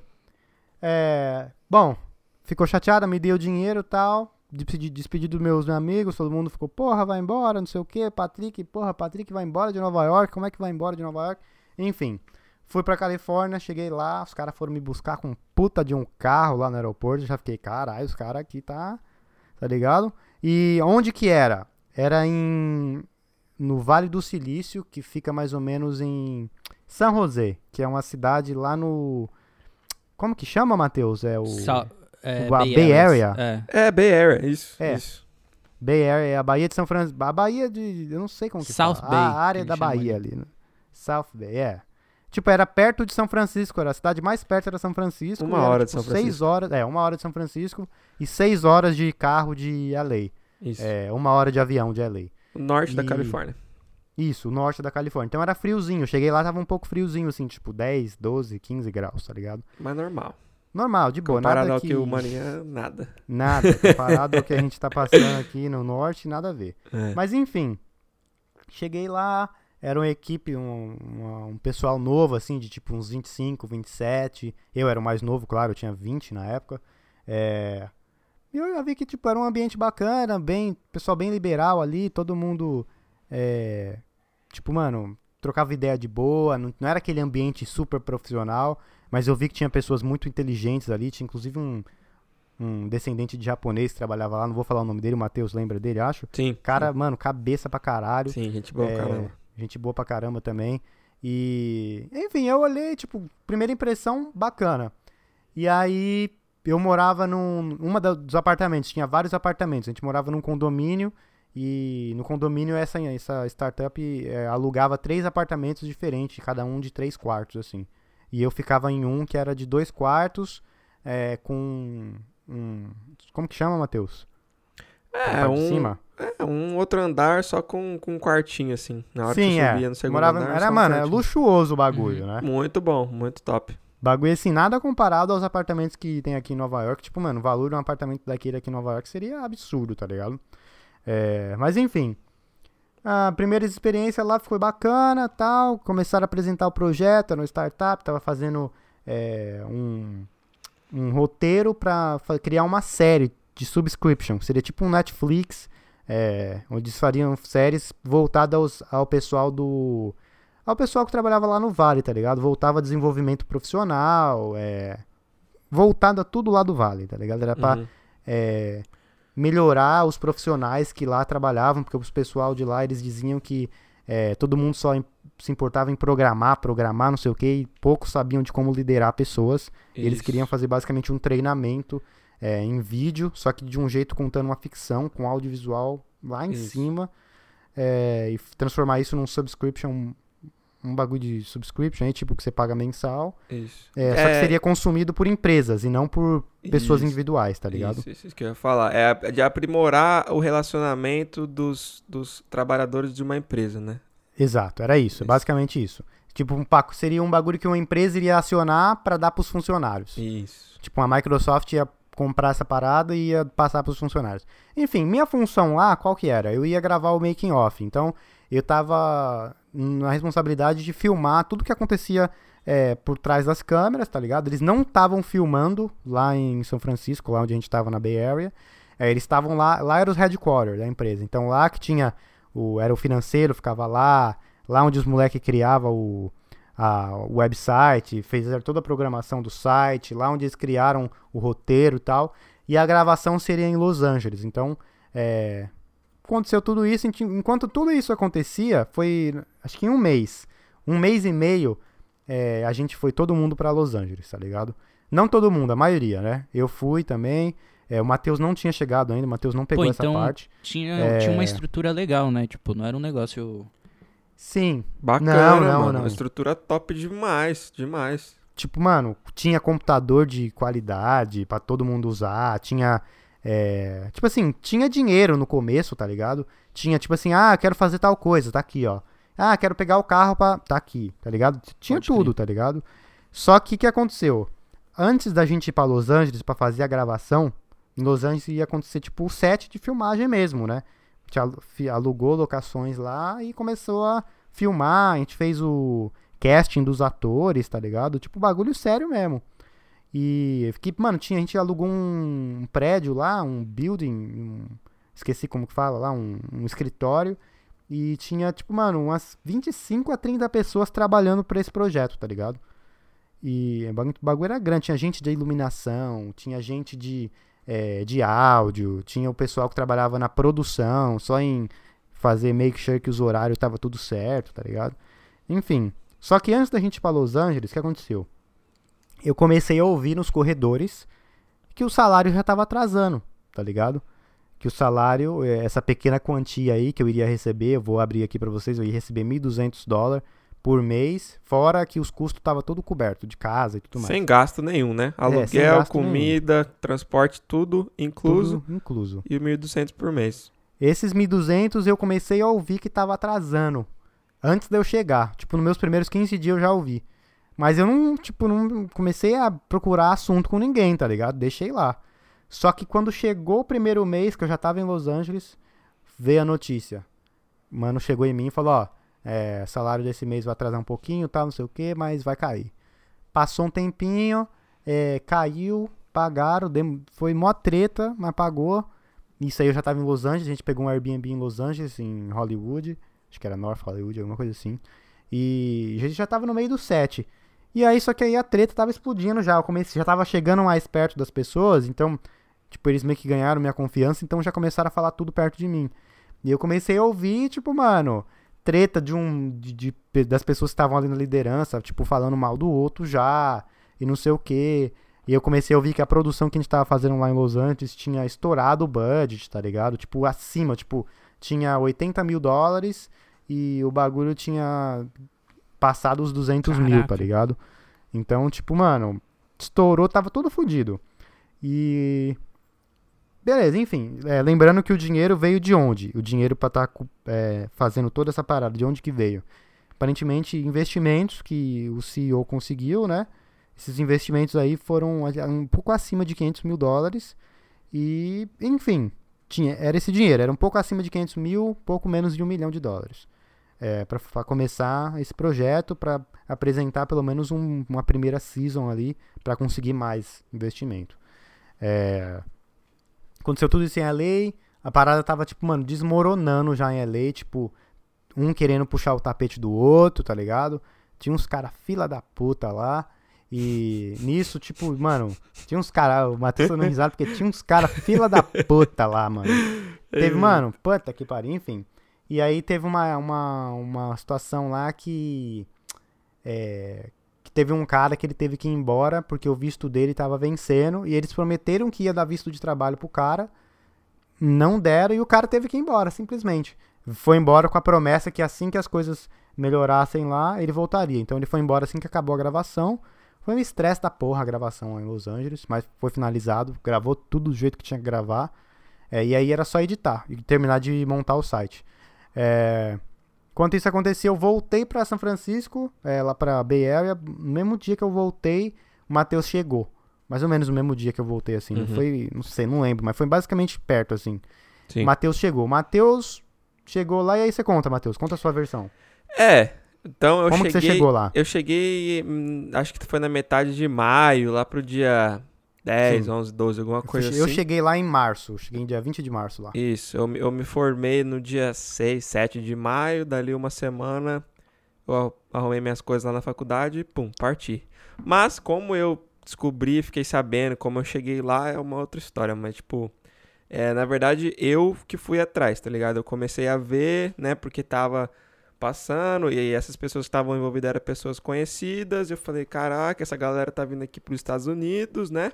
é, bom, ficou chateada, me deu dinheiro e tal, despedi, despedi dos meus amigos, todo mundo ficou, porra, vai embora, não sei o que, Patrick, porra, Patrick vai embora de Nova York, como é que vai embora de Nova York? Enfim, fui pra Califórnia, cheguei lá, os caras foram me buscar com puta de um carro lá no aeroporto, já fiquei, caralho, os caras aqui tá, tá ligado? E onde que era? Era em, no Vale do Silício, que fica mais ou menos em San José, que é uma cidade lá no. Como que chama, Matheus? É o. Sa- é, Bay Bay. Area? É. É, Bay Area, isso. É. isso. Bay Area, é a Baía de São Francisco. A Baía de. Eu não sei como que South fala. Bay, A área que da Bahia ali. né? South Bay, é. Tipo, era perto de São Francisco, era a cidade mais perto era São Francisco. Uma era, hora de tipo, São Seis Francisco. horas, é, uma hora de São Francisco e seis horas de carro de LA. Isso. É, uma hora de avião de LA. O norte da E- Califórnia. Isso, o norte da Califórnia. Então era friozinho. Eu Cheguei lá, tava um pouco friozinho, assim, tipo 10, 12, 15 graus, tá ligado? Mas normal. Normal, de boa. Comparado nada ao que... que o Maranhão, nada. Nada, comparado ao que a gente tá passando aqui no norte, nada a ver. É. Mas enfim, cheguei lá, era uma equipe, um, uma- um pessoal novo, assim, de tipo uns 25, 27. Eu era o mais novo, claro, eu tinha 20 na época. É, E eu já vi que tipo, era um ambiente bacana, bem, pessoal bem liberal ali, todo mundo. é, Tipo, mano, trocava ideia de boa, não, não era aquele ambiente super profissional, mas eu vi que tinha pessoas muito inteligentes ali, tinha inclusive um, um descendente de japonês que trabalhava lá, não vou falar o nome dele, o Matheus lembra dele, acho. Sim. Cara, mano, cabeça pra caralho. Sim, gente boa, É, caramba. Gente boa pra caramba também. E, enfim, eu olhei, tipo, primeira impressão, bacana. E aí, eu morava num. Uma dos apartamentos, tinha vários apartamentos. A gente morava num condomínio. E no condomínio, essa, essa startup é, alugava três apartamentos diferentes, cada um de três quartos, assim. E eu ficava em um que era de dois quartos, é, com. Um, como que chama, Matheus? É, um, cima? é, um outro andar só com, com um quartinho, assim. Na hora Sim, que é. subia no segundo Morava, andar, era, um mano, é quartinho. luxuoso o bagulho, né? Muito bom, muito top. Bagulho assim, nada comparado aos apartamentos que tem aqui em Nova York. Tipo, mano, o valor de um apartamento daquele aqui em Nova York seria absurdo, tá ligado? É, mas enfim. A primeira experiência lá foi bacana tal. Começaram a apresentar o projeto, era uma startup, tava fazendo é, um, um roteiro pra fa- criar uma série de subscription. Seria tipo um Netflix, é, onde eles fariam séries voltadas aos- ao pessoal do ao pessoal que trabalhava lá no Vale, tá ligado? Voltava a desenvolvimento profissional, é, voltado a tudo lá do Vale, tá ligado? Era pra Uhum. é, melhorar os profissionais que lá trabalhavam, porque os pessoal de lá eles diziam que é, todo mundo só im- se importava em programar, programar, não sei o que, e poucos sabiam de como liderar pessoas. Eles Isso. queriam fazer basicamente um treinamento é, em vídeo, só que de um jeito contando uma ficção, com audiovisual lá em Isso. cima, é, e transformar isso num subscription, um bagulho de subscription, aí, tipo, que você paga mensal, Isso. é, só que seria consumido por empresas e não por pessoas Isso. individuais, tá ligado? Isso, isso, isso que eu ia falar. É de aprimorar o relacionamento dos, dos trabalhadores de uma empresa, né? Exato, era isso, Isso. basicamente isso. Tipo, um paco seria um bagulho que uma empresa iria acionar pra dar pros funcionários. Isso. Tipo, a Microsoft ia comprar essa parada e ia passar pros funcionários. Enfim, minha função lá, qual que era? Eu ia gravar o making off. Então, eu tava na responsabilidade de filmar tudo que acontecia é, por trás das câmeras, tá ligado? Eles não estavam filmando lá em São Francisco, lá onde a gente tava na Bay Area. É, eles estavam lá, lá era os headquarters da empresa. Então, lá que tinha o era o financeiro, ficava lá, lá onde os moleques criavam o a, o website, fizeram toda a programação do site, lá onde eles criaram o roteiro e tal. E a gravação seria em Los Angeles. Então, é, aconteceu tudo isso. Enquanto tudo isso acontecia, foi acho que em um mês, um mês e meio, é, a gente foi todo mundo pra Los Angeles, tá ligado? Não todo mundo, a maioria, né? Eu fui também. é, o Matheus não tinha chegado ainda, o Matheus não pegou Pô, essa então parte. tinha, É. tinha uma estrutura legal, né? Tipo, não era um negócio. Sim, Bacana, Não, não, mano. não. Uma estrutura top demais, demais. tipo, mano, tinha computador de qualidade pra todo mundo usar, tinha. é, tipo assim, tinha dinheiro no começo, tá ligado? Tinha, tipo assim, ah, quero fazer tal coisa, tá aqui, ó. Ah, quero pegar o carro pra. Tá aqui, tá ligado? Tinha Pode tudo, tá ligado? Só que o que aconteceu? Antes da gente ir pra Los Angeles pra fazer a gravação, em Los Angeles ia acontecer, tipo, o set de filmagem mesmo, né? Alugou locações lá e começou a filmar, a gente fez o casting dos atores, tá ligado? Tipo, bagulho sério mesmo. E que, mano, tinha, a gente alugou um, prédio lá, um building, um- esqueci como que fala lá, um, um escritório. E tinha, tipo, mano, umas 25 a 30 pessoas trabalhando pra esse projeto, tá ligado? E o bagulho era grande, tinha gente de iluminação, tinha gente de, eh, de áudio, tinha o pessoal que trabalhava na produção, só em fazer make sure que os horários tava tudo certo, tá ligado? Enfim. Só que antes da gente ir pra Los Angeles, o que aconteceu? Eu comecei a ouvir nos corredores que o salário já tava atrasando, tá ligado? Que o salário, eh, essa pequena quantia aí que eu iria receber, eu vou abrir aqui para vocês, eu ia receber 1.200 dólares por mês, fora que os custos estavam todo coberto de casa e tudo mais. Sem gasto nenhum, né? Aluguel, gasto comida, nenhum. transporte, tudo incluso. Tudo incluso. E 1.200 por mês. Esses 1.200 eu comecei a ouvir que tava atrasando. Antes de eu chegar. Tipo, nos meus primeiros 15 dias eu já ouvi. Mas eu não, tipo, não comecei a procurar assunto com ninguém, tá ligado? Deixei lá. Só que quando chegou o primeiro mês, que eu já tava em Los Angeles, veio a notícia. Mano chegou em mim e falou, ó, é, salário desse mês vai atrasar um pouquinho, tal, não sei o que, mas vai cair. Passou um tempinho, é, caiu, pagaram, foi mó treta, mas pagou. Isso aí eu já tava em Los Angeles, a gente pegou um Airbnb em Los Angeles, em Hollywood, acho que era North Hollywood, alguma coisa assim. E a gente já tava no meio do set. E aí, só que aí a treta tava explodindo já, eu comecei, já tava chegando mais perto das pessoas, então, tipo, eles meio que ganharam minha confiança, então já começaram a falar tudo perto de mim. E eu comecei a ouvir, tipo, mano, treta de um de, de das pessoas que estavam ali na liderança, tipo, falando mal do outro já, e não sei o que. E eu comecei a ouvir que a produção que a gente tava fazendo lá em Los Angeles tinha estourado o budget, tá ligado? Tipo, acima, tipo, tinha 80 mil dólares e o bagulho tinha passado os 200 Caraca. mil, tá ligado? Então, tipo, mano, estourou, tava todo fodido. E Beleza, enfim. É, lembrando que o dinheiro veio de onde? O dinheiro para estar tá, é, fazendo toda essa parada, de onde que veio? Aparentemente, investimentos que o CEO conseguiu, né? Esses investimentos aí foram um pouco acima de 500 mil dólares. E, enfim, tinha, era esse dinheiro. Era um pouco acima de 500 mil, pouco menos de um milhão de dólares. É, para começar esse projeto, para apresentar pelo menos um, uma primeira season ali, para conseguir mais investimento. É, Aconteceu tudo isso em LA. A parada tava, tipo, mano, desmoronando já em LA. Tipo, um querendo puxar o tapete do outro, tá ligado? Tinha uns cara fila da puta lá. E nisso, tipo, mano, tinha uns caras. O Matheus dando risada porque tinha uns cara fila da puta lá, mano. Teve, mano, puta que pariu, enfim. E aí teve uma, uma, uma situação lá que. É, teve um cara que ele teve que ir embora porque o visto dele estava vencendo e eles prometeram que ia dar visto de trabalho pro cara, não deram e o cara teve que ir embora, simplesmente. Foi embora com a promessa que assim que as coisas melhorassem lá, ele voltaria. Então ele foi embora assim que acabou a gravação. Foi um estresse da porra a gravação em Los Angeles, mas foi finalizado, gravou tudo do jeito que tinha que gravar. É, e aí era só editar e terminar de montar o site. É, Enquanto isso acontecia, eu voltei para São Francisco, é, lá para Bay Area. No mesmo dia que eu voltei, o Matheus chegou. Mais ou menos no mesmo dia que eu voltei, assim. Uhum. Não foi, não sei, não lembro, mas foi basicamente perto, assim. Sim. Matheus chegou. Matheus chegou lá e aí você conta, Matheus. Conta a sua versão. É, então eu Como cheguei... que você chegou lá? Eu cheguei, hum, acho que foi na metade de maio, lá pro dia 10, Sim. 11, 12, alguma coisa eu assim. Eu cheguei lá em março, cheguei em dia 20 de março lá. Isso, eu, eu me formei no dia 6, 7 de maio, dali uma semana eu arrumei minhas coisas lá na faculdade e pum, parti. Mas como eu descobri, fiquei sabendo, como eu cheguei lá é uma outra história, mas tipo, é, na verdade eu que fui atrás, tá ligado? Eu comecei a ver, né, porque tava passando e essas pessoas que estavam envolvidas eram pessoas conhecidas. Eu falei, caraca, essa galera tá vindo aqui para os Estados Unidos, né?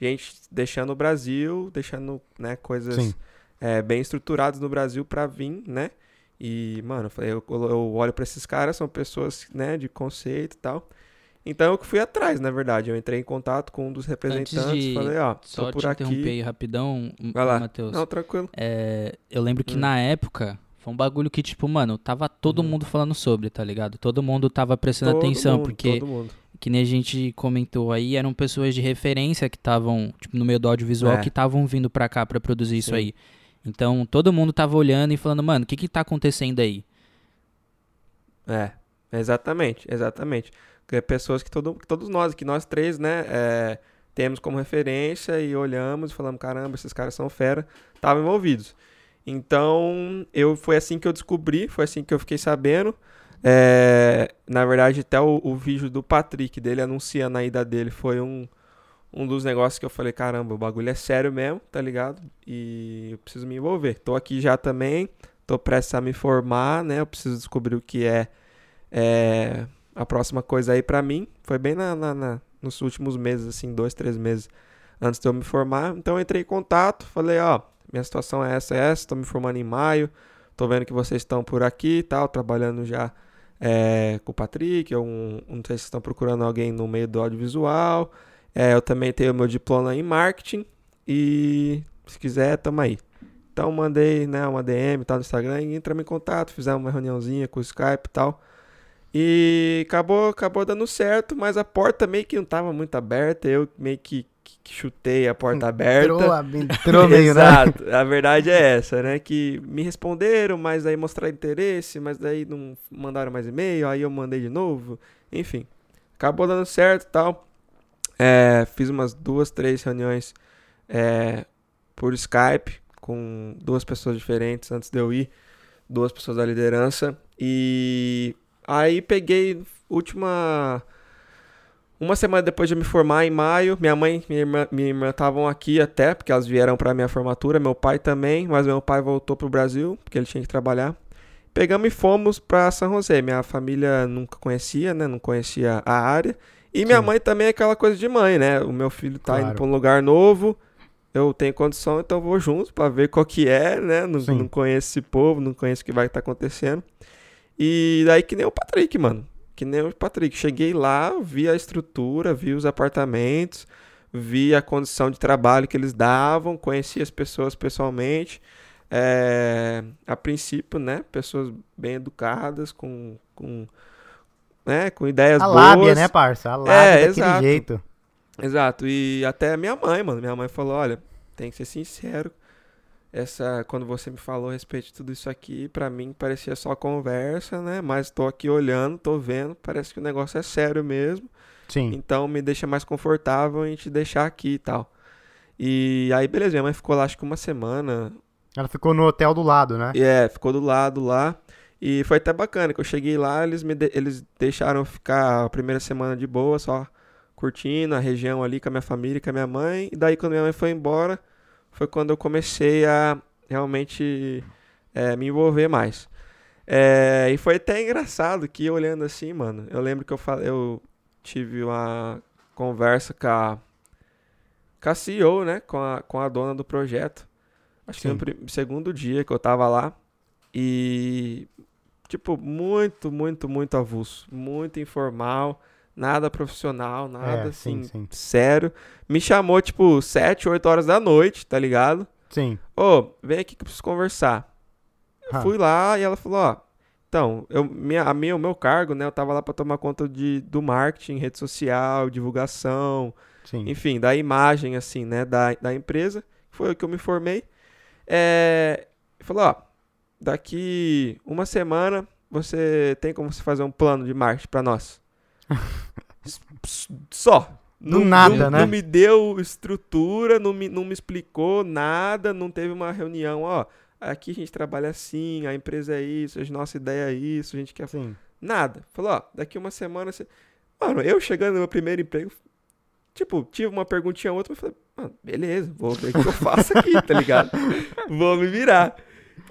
Gente deixando o Brasil, deixando né, coisas é, bem estruturadas no Brasil para vir, né? E, mano, eu, falei, eu, eu olho para esses caras, são pessoas né, de conceito e tal. Então eu fui atrás, na verdade. Eu entrei em contato com um dos representantes e falei, ó, só tô por te aqui. aí rapidão, Vai lá. Matheus. Não, tranquilo. É, eu lembro que hum. na época foi um bagulho que, tipo, mano, tava todo uhum. mundo falando sobre, tá ligado? Todo mundo tava prestando todo atenção, mundo, porque, que nem a gente comentou aí, eram pessoas de referência que estavam, tipo, no meio do audiovisual, é. que estavam vindo pra cá pra produzir Sim. isso aí. Então, todo mundo tava olhando e falando, mano, o que que tá acontecendo aí? É, exatamente, exatamente. Porque pessoas que, todo, que todos nós, que nós três, né, é, temos como referência e olhamos e falamos, caramba, esses caras são fera, estavam envolvidos. Então, eu foi assim que eu descobri, foi assim que eu fiquei sabendo. É, na verdade, até o, o, vídeo do Patrick dele anunciando a ida dele foi um, um dos negócios que eu falei, caramba, o bagulho é sério mesmo, tá ligado? E eu preciso me envolver. Tô aqui já também, tô prestes a me formar, né? Eu preciso descobrir o que é, é a próxima coisa aí para mim. Foi bem na, na, na, nos últimos meses, assim, dois, três meses antes de eu me formar. Então eu entrei em contato, falei, ó, minha situação é essa, é essa, tô me formando em maio, tô vendo que vocês estão por aqui e tal, trabalhando já é, com o Patrick, um, não sei se estão procurando alguém no meio do audiovisual. É, eu também tenho meu diploma em marketing e se quiser, tamo aí. Então mandei né, uma DM tal no Instagram e entramos em contato, fizemos uma reuniãozinha com o Skype e tal. E acabou, acabou dando certo, mas a porta meio que não estava muito aberta, eu meio que, que chutei a porta aberta. Entrou, entrou meio, né? Exato, a verdade é essa, né? Que me responderam, mas aí mostraram interesse, mas daí não mandaram mais e-mail, aí eu mandei de novo, enfim. Acabou dando certo e tal. É, fiz umas duas, três reuniões é, por Skype com duas pessoas diferentes antes de eu ir, duas pessoas da liderança. E aí peguei última uma semana depois de eu me formar, em maio, minha mãe e minha irmã estavam aqui até, porque elas vieram para minha formatura, meu pai também, mas meu pai voltou pro Brasil, porque ele tinha que trabalhar. Pegamos e fomos para São José. Minha família nunca conhecia, né? Não conhecia a área. E minha Sim. mãe também é aquela coisa de mãe, né? O meu filho tá claro. indo pra um lugar novo, eu tenho condição, então vou junto para ver qual que é, né? Não, não, conheço esse povo, não conheço o que vai estar tá acontecendo. E daí que nem o Patrick, mano. Que nem o Patrick. Cheguei lá, vi a estrutura, vi os apartamentos, vi a condição de trabalho que eles davam, conheci as pessoas pessoalmente. É, a princípio, né? Pessoas bem educadas, com, com né, com ideias a boas. A lábia, né, parça? A lábia é, daquele exato. jeito. Exato. E até minha mãe, mano. Minha mãe falou, olha, tem que ser sincero. Essa, quando você me falou a respeito de tudo isso aqui, para mim parecia só conversa, né? Mas tô aqui olhando, tô vendo, parece que o negócio é sério mesmo. Sim. Então me deixa mais confortável em te deixar aqui e tal. E aí, beleza, minha mãe ficou lá acho que uma semana. Ela ficou no hotel do lado, né? É, ficou do lado lá. E foi até bacana, que eu cheguei lá, eles me de, eles deixaram ficar a primeira semana de boa, só curtindo a região ali com a minha família, com a minha mãe. E daí quando minha mãe foi embora, foi quando eu comecei a realmente é, me envolver mais. É, e foi até engraçado que olhando assim, mano, eu lembro que eu, falei, eu tive uma conversa com a, com a CEO, né? Com a, com a dona do projeto. Acho Sim. que no segundo dia que eu tava lá. E tipo, muito, muito, muito avulso, muito informal, nada profissional, nada é, assim, sim, sim. sério. Me chamou, tipo, 7, 8 horas da noite, tá ligado? Sim. Ô, oh, vem aqui que eu preciso conversar. Eu fui lá e ela falou, ó, então, eu, minha, a minha, o meu cargo, né, eu tava lá para tomar conta de, do marketing, rede social, divulgação, sim. enfim, da imagem, assim, né, da, da empresa. Foi o que eu me formei. É, falou, ó, daqui uma semana você tem como você fazer um plano de marketing para nós. Só. Do não, nada, não, né? Não me deu estrutura, não me, não me explicou nada, não teve uma reunião, ó. Aqui a gente trabalha assim, a empresa é isso, a nossa ideia é isso, a gente quer. Sim. Nada. Falou, ó, daqui uma semana você. Mano, eu chegando no meu primeiro emprego, tipo, tive uma perguntinha outra, mas falei, mano, beleza, vou ver o que eu faço aqui, tá ligado? vou me virar.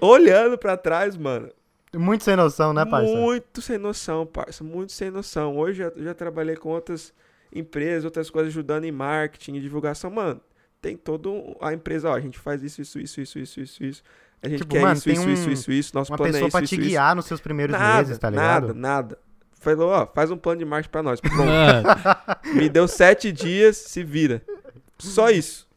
Olhando para trás, mano. Muito sem noção, né, parça? Muito sem noção, parça. Muito sem noção. Hoje já, já trabalhei com outras empresas, outras coisas ajudando em marketing e divulgação. Mano, tem todo a empresa, ó, a gente faz isso, isso, isso, isso, isso, isso, isso. A gente tipo, quer mano, isso, isso, um, isso, isso, isso, Nosso uma plano é pessoa é isso, pra te isso, guiar isso. nos seus primeiros nada, meses, tá ligado? Nada, nada. Falou, ó, faz um plano de marketing pra nós. Pronto. Me deu sete dias, se vira. Só isso.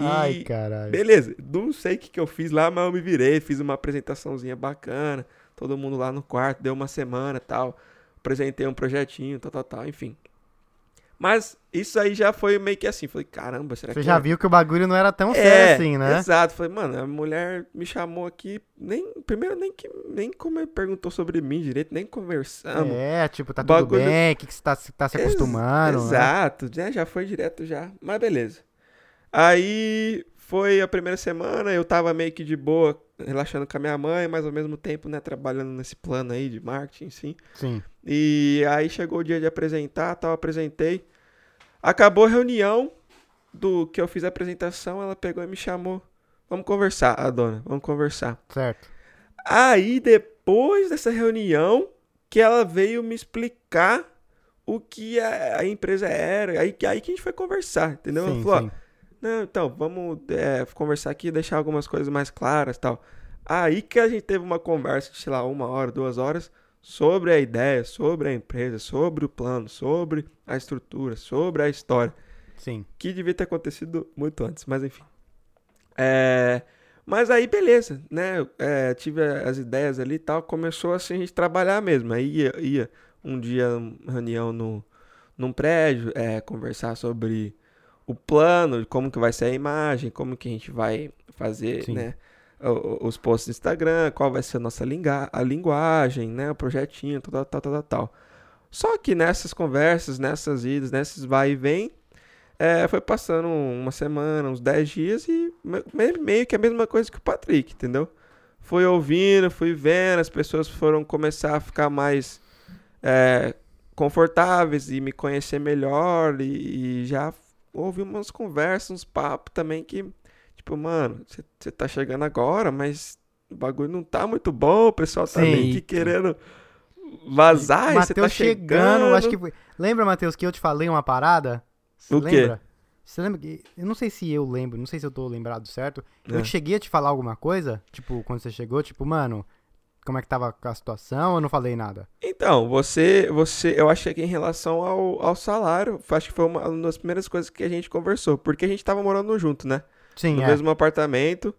E Ai, caralho. Beleza, não sei o que, que eu fiz lá, mas eu me virei, fiz uma apresentaçãozinha bacana, todo mundo lá no quarto, deu uma semana tal, apresentei um projetinho, tal, tal, tal, enfim. Mas isso aí já foi meio que assim, falei, caramba, será Você que... já é? viu que o bagulho não era tão é, sério assim, né? Exato, falei, mano, a mulher me chamou aqui, nem, primeiro nem que, nem como perguntou sobre mim direito, nem conversamos. É, tipo, tá tudo bem, o que, que você tá, tá se acostumando, Ex Exato, né? já foi direto já, mas beleza. Aí foi a primeira semana, eu tava meio que de boa, relaxando com a minha mãe, mas ao mesmo tempo, né, trabalhando nesse plano aí de marketing, sim. Sim. E aí chegou o dia de apresentar, tal, apresentei. Acabou a reunião do que eu fiz a apresentação, ela pegou e me chamou. Vamos conversar, a dona, vamos conversar. Certo. Aí, depois dessa reunião, que ela veio me explicar o que a, a empresa era. Aí, aí que a gente foi conversar, entendeu? ela Sim, falou, ó, sim. Não, então, vamos é, conversar aqui e deixar algumas coisas mais claras e tal. Aí que a gente teve uma conversa de, sei lá, uma hora, duas horas, sobre a ideia, sobre a empresa, sobre o plano, sobre a estrutura, sobre a história. Sim. Que devia ter acontecido muito antes, mas enfim. É, mas aí, beleza, né? É, tive as ideias ali e tal, começou assim a gente trabalhar mesmo. Aí ia, ia um dia, reunião no, num prédio, é, conversar sobre o plano, como que vai ser a imagem, como que a gente vai fazer, Sim. né? Os posts no Instagram, qual vai ser a nossa linga- a linguagem, né? O projetinho, tal, tal, tal, tal, tal. Só que nessas conversas, nessas idas, nesses vai e vem, é, foi passando uma semana, uns 10 dias e me- me- meio que a mesma coisa que o Patrick, entendeu? Fui ouvindo, fui vendo, as pessoas foram começar a ficar mais é, confortáveis e me conhecer melhor e, e já houve umas conversas, uns papos também que, tipo, mano, você tá chegando agora, mas o bagulho não tá muito bom, o pessoal tá Sim. meio que querendo vazar e você tá chegando, chegando. acho que foi. Lembra, Matheus, que eu te falei uma parada? Você O quê? lembra? Você lembra que. Eu não sei se eu lembro, não sei se eu tô lembrado certo. Eu É. cheguei a te falar alguma coisa? Tipo, quando você chegou, tipo, mano, como é que tava a situação? Eu não falei nada. Então, você, você, eu achei que em relação ao, ao salário, acho que foi uma, uma das primeiras coisas que a gente conversou, porque a gente tava morando junto, né? Sim, no é. mesmo apartamento.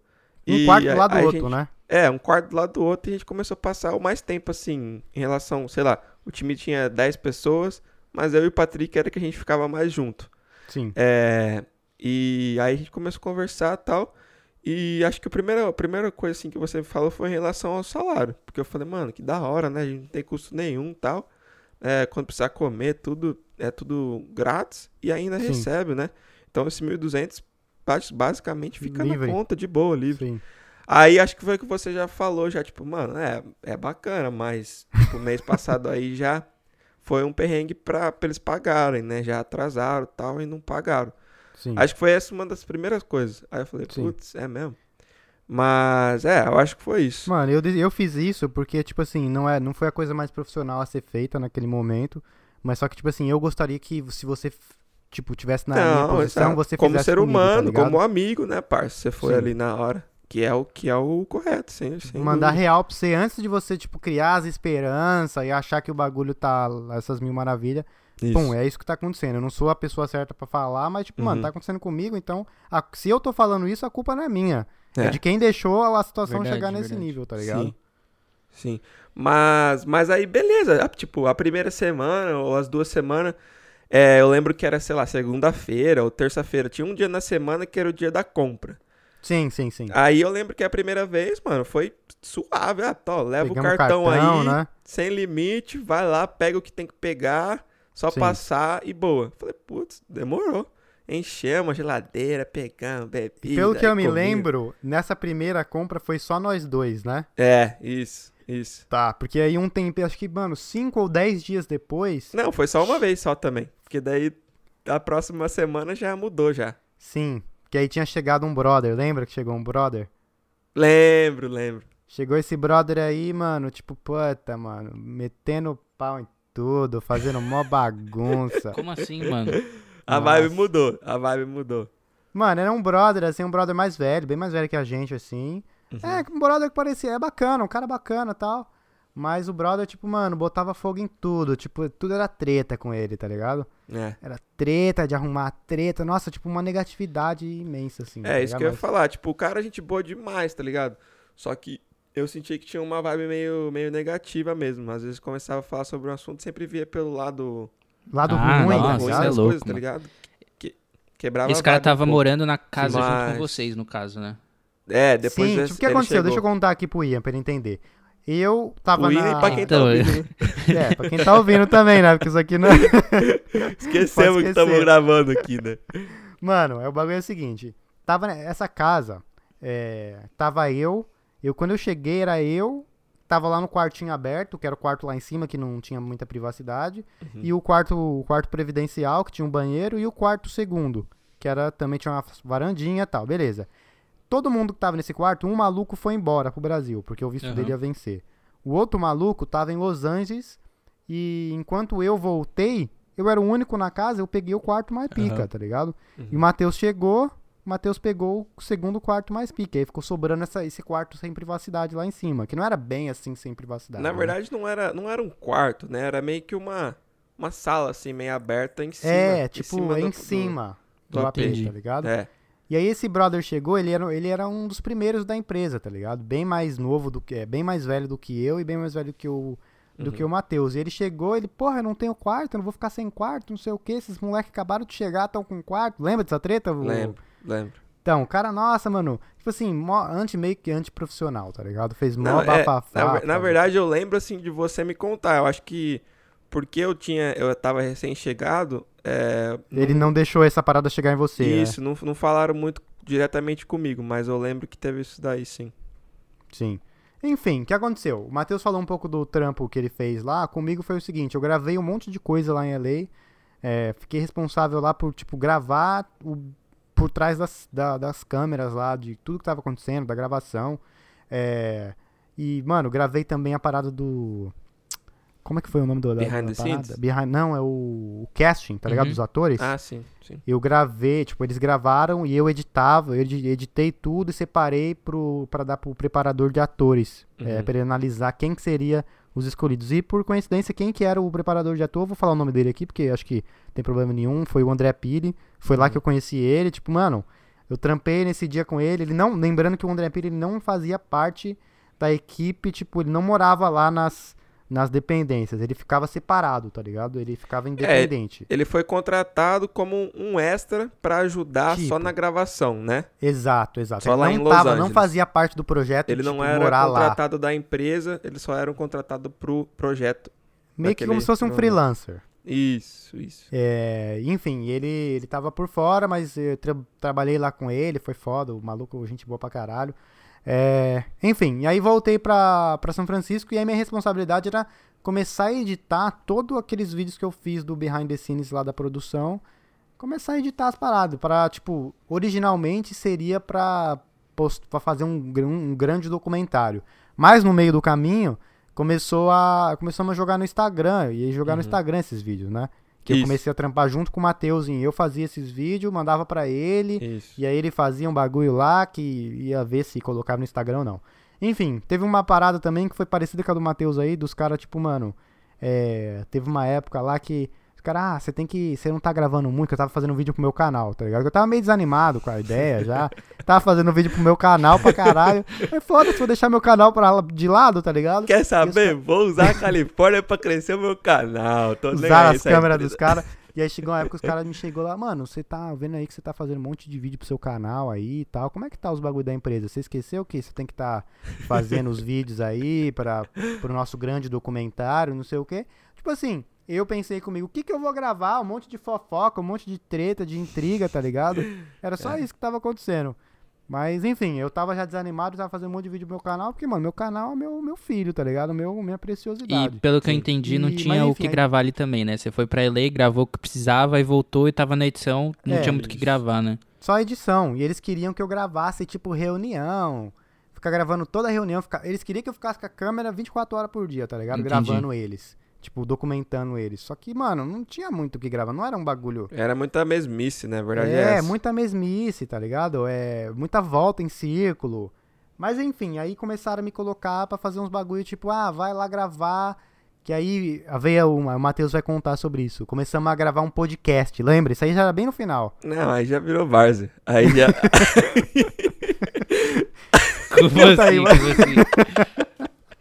Um quarto do lado do outro, gente- né? É, um quarto do lado do outro e a gente começou a passar o mais tempo assim, em relação, sei lá, o time tinha 10 pessoas, mas eu e o Patrick era que a gente ficava mais junto. Sim. É, e aí a gente começou a conversar e tal. E acho que a primeira, a primeira coisa assim que você falou foi em relação ao salário. Porque eu falei, mano, que da hora, né? A gente não tem custo nenhum e tal. É, quando precisar comer, tudo é tudo grátis e ainda Sim. recebe, né? Então esse 1.200 bas- basicamente fica Livre. na conta, de boa, livre. Sim. Aí acho que foi o que você já falou, já, tipo, mano, é, é bacana, mas tipo, mês passado aí já foi um perrengue pra, pra eles pagarem, né? Já atrasaram e tal e não pagaram. Sim. Acho que foi essa uma das primeiras coisas. Aí eu falei, Sim. putz, é mesmo? Mas, é, eu acho que foi isso. Mano, eu, eu fiz isso porque, tipo assim, não, é, não foi a coisa mais profissional a ser feita naquele momento. Mas só que, tipo assim, eu gostaria que se você, tipo, tivesse na minha posição, exato. você como ser comigo, tá humano, ligado? como amigo, né, parça? Você foi Sim. ali na hora. Que é o que é o correto, sem, sem Mandar dúvida. real pra você antes de você, tipo, criar as esperanças e achar que o bagulho tá essas mil maravilhas. Isso. Pum, é isso que tá acontecendo. Eu não sou a pessoa certa pra falar, mas, tipo, mano, Uhum. tá acontecendo comigo, então, a- se eu tô falando isso, a culpa não é minha. É, É. de quem deixou a situação Verdade, chegar nesse verdade. nível, tá ligado? Sim. Sim. Mas, mas aí, beleza. Tipo, a primeira semana ou as duas semanas, é, eu lembro que era, sei lá, segunda-feira ou terça-feira. Tinha um dia na semana que era o dia da compra. Sim, sim, sim. Aí eu lembro que a primeira vez, mano, foi suave. Ah, tó, leva Pegamos o cartão, aí, né? sem limite, vai lá, pega o que tem que pegar, só Sim. passar e boa. Falei, putz, demorou. Enchemos a geladeira, pegamos, bebida. Pelo que eu me lembro, nessa primeira compra foi só nós dois, né? É, isso, isso. Tá, porque aí um tempo, acho que, mano, cinco ou dez dias depois, Não, foi só uma vez só também. Porque daí a próxima semana já mudou já. sim, que aí tinha chegado um brother, lembra que chegou um brother? Lembro, lembro. Chegou esse brother aí, mano, tipo, puta, mano, metendo pau em tudo, fazendo mó bagunça. Como assim, mano? A Nossa. vibe mudou, a vibe mudou. Mano, era um brother, assim, um brother mais velho, bem mais velho que a gente, assim. Uhum. É, um brother que parecia, é bacana, um cara bacana e tal. Mas o brother, tipo, mano, botava fogo em tudo. Tipo, tudo era treta com ele, tá ligado? É. Era treta de arrumar treta. Nossa, tipo, uma negatividade imensa, assim. tá É, isso ligado? que eu ia falar. Tipo, o cara é gente boa demais, tá ligado? Só que eu senti que tinha uma vibe meio, meio negativa mesmo. Às vezes começava a falar sobre um assunto, sempre via pelo lado Lado Ah, ruim, nossa, tá isso ligado? é louco, coisas, tá ligado? Que, quebrava Esse cara vibe um tava pouco. morando na casa junto Mas- com vocês, no caso, né? É, depois Sim, tipo, o que aconteceu? Deixa eu chegou. contar aqui pro Ian, pra ele entender. Eu tava O Ian na... e pra quem tá Então, ouvindo. né? É, pra quem tá ouvindo também, né? Porque isso aqui não... Esquecemos Pode que estamos gravando aqui, né? Mano, é, o bagulho é o seguinte. Tava ne- essa casa, é, tava eu, eu quando eu cheguei era eu, tava lá no quartinho aberto, que era o quarto lá em cima que não tinha muita privacidade, Uhum. e o quarto, o quarto previdencial que tinha um banheiro e o quarto segundo, que era também tinha uma varandinha e tal, beleza. todo mundo que tava nesse quarto, um maluco foi embora pro Brasil, porque o visto Aham. dele ia vencer. O outro maluco tava em Los Angeles e enquanto eu voltei, eu era o único na casa, eu peguei o quarto mais pica, Aham. tá ligado? Uhum. E o Matheus chegou, o Matheus pegou o segundo quarto mais pica. Aí ficou sobrando essa, esse quarto sem privacidade lá em cima, que não era bem assim sem privacidade. Na né? verdade, não era, não era um quarto, né? Era meio que uma, uma sala, assim, meio aberta em cima. É, em tipo, cima em do- cima do, do- AP, Entendi. tá ligado? É. E aí esse brother chegou, ele era, ele era um dos primeiros da empresa, tá ligado? Bem mais novo do que, é, bem mais velho do que eu e bem mais velho que o, do Uhum. que o Matheus. E ele chegou, ele, porra, eu não tenho quarto, eu não vou ficar sem quarto, não sei o que, esses moleques acabaram de chegar, estão com quarto. Lembra dessa treta? o- Lembro. Então, o cara, nossa, mano, tipo assim, mó, anti, meio que antiprofissional, tá ligado? Fez mó Não, é, bafafá. na, ver- na sabe? verdade, eu lembro, assim, de você me contar. Eu acho que porque eu tinha, eu tava recém-chegado, é, Ele não deixou essa parada chegar em você, né? Isso, não, não falaram muito diretamente comigo, mas eu lembro que teve isso daí, sim. Sim. Enfim, o que aconteceu? O Matheus falou um pouco do trampo que ele fez lá. Comigo foi o seguinte: eu gravei um monte de coisa lá em LA. é, fiquei responsável lá por, tipo, gravar o, por trás das, da- das câmeras lá, de tudo que tava acontecendo, da gravação. É, e, mano, gravei também a parada do. Como é que foi o nome do, da, Behind da the parada? scenes? Behind, não, é o, o casting, tá ligado? Uhum. Dos atores. Ah, sim, sim. Eu gravei, tipo, eles gravaram e eu editava, eu edi- editei tudo e separei pro, pra dar pro preparador de atores, é, Uhum. pra ele analisar quem que seria os escolhidos. E por coincidência, quem que era o preparador de ator, vou falar o nome dele aqui, porque acho que tem problema nenhum, foi o André Pili, foi lá Uhum. que eu conheci ele, tipo, mano, eu trampei nesse dia com ele, ele não, lembrando que o André Pili ele não fazia parte da equipe, tipo, ele não morava lá nas, nas dependências, ele ficava separado, tá ligado? Ele ficava independente. Ele foi contratado como um extra pra ajudar só Tipo. na gravação, né? Exato, exato. Só ele lá não em Los tava, não Angeles. fazia parte do projeto Ele não tipo, era morar lá. contratado da empresa, ele só era um contratado pro projeto. Meio que como se fosse um não, freelancer. Isso, isso. É, enfim, ele, ele tava por fora, mas eu tra- trabalhei lá com ele, foi foda, o maluco, gente boa pra caralho. É, enfim, e aí voltei pra, pra São Francisco e aí minha responsabilidade era começar a editar todos aqueles vídeos que eu fiz do behind the scenes lá da produção, começar a editar as paradas, para tipo, originalmente seria pra, post- pra fazer um, um grande documentário. Mas no meio do caminho, começou a começamos a jogar no Instagram, e aí jogar no Uhum. Instagram esses vídeos, né? Que eu Isso. comecei a trampar junto com o Mateuzinho. Eu fazia esses vídeos, mandava pra ele, Isso. e aí ele fazia um bagulho lá que ia ver se colocava no Instagram ou não. Enfim, teve uma parada também que foi parecida com a do Matheus aí, dos caras, tipo, mano. é, teve uma época lá que. Os caras, ah, você tem que. Você não tá gravando muito, que eu tava fazendo vídeo pro meu canal, tá ligado? Eu tava meio desanimado com a ideia já. tava fazendo vídeo pro meu canal pra caralho. Mas foda-se, vou deixar meu canal pra, de lado, tá ligado? Quer saber? Vou usar a Califórnia pra crescer o meu canal. Tô usar as câmeras dos caras. E aí chegou uma época que os caras me chegou lá, mano, você tá vendo aí que você tá fazendo um monte de vídeo pro seu canal aí e tal. Como é que tá os bagulho da empresa? Você esqueceu que você tem que tá fazendo os vídeos aí para pro nosso grande documentário, não sei o quê. Tipo assim, eu pensei comigo, o que que eu vou gravar? Um monte de fofoca, um monte de treta, de intriga, tá ligado? Era só isso que tava acontecendo. Mas, enfim, eu tava já desanimado, tava fazendo um monte de vídeo pro meu canal, porque, mano, meu canal é meu, meu filho, tá ligado? Meu, minha E preciosidade. pelo que eu entendi, não E- tinha mas o enfim, que aí- gravar ali também, né? Você foi pra LA, gravou o que precisava e voltou e tava na edição, não É, tinha muito o que gravar, né? Só edição. E eles queriam que eu gravasse, tipo, reunião. Ficar gravando toda a reunião. Ficar... Eles queriam que eu ficasse com a câmera 24 horas por dia, tá ligado? Entendi. Gravando eles. Tipo, documentando eles. Só que, mano, não tinha muito o que gravar. Não era um bagulho. Era muita mesmice, né? A verdade é, É, essa. muita mesmice, tá ligado? É, muita volta em círculo. Mas enfim, aí começaram a me colocar pra fazer uns bagulho tipo, ah, vai lá gravar. Que aí veio o, o Matheus vai contar sobre isso. Começamos a gravar um podcast, lembra? Isso aí já era bem no final. Não, aí já virou várzea. Aí já... Como aí, assim? mas- Como assim?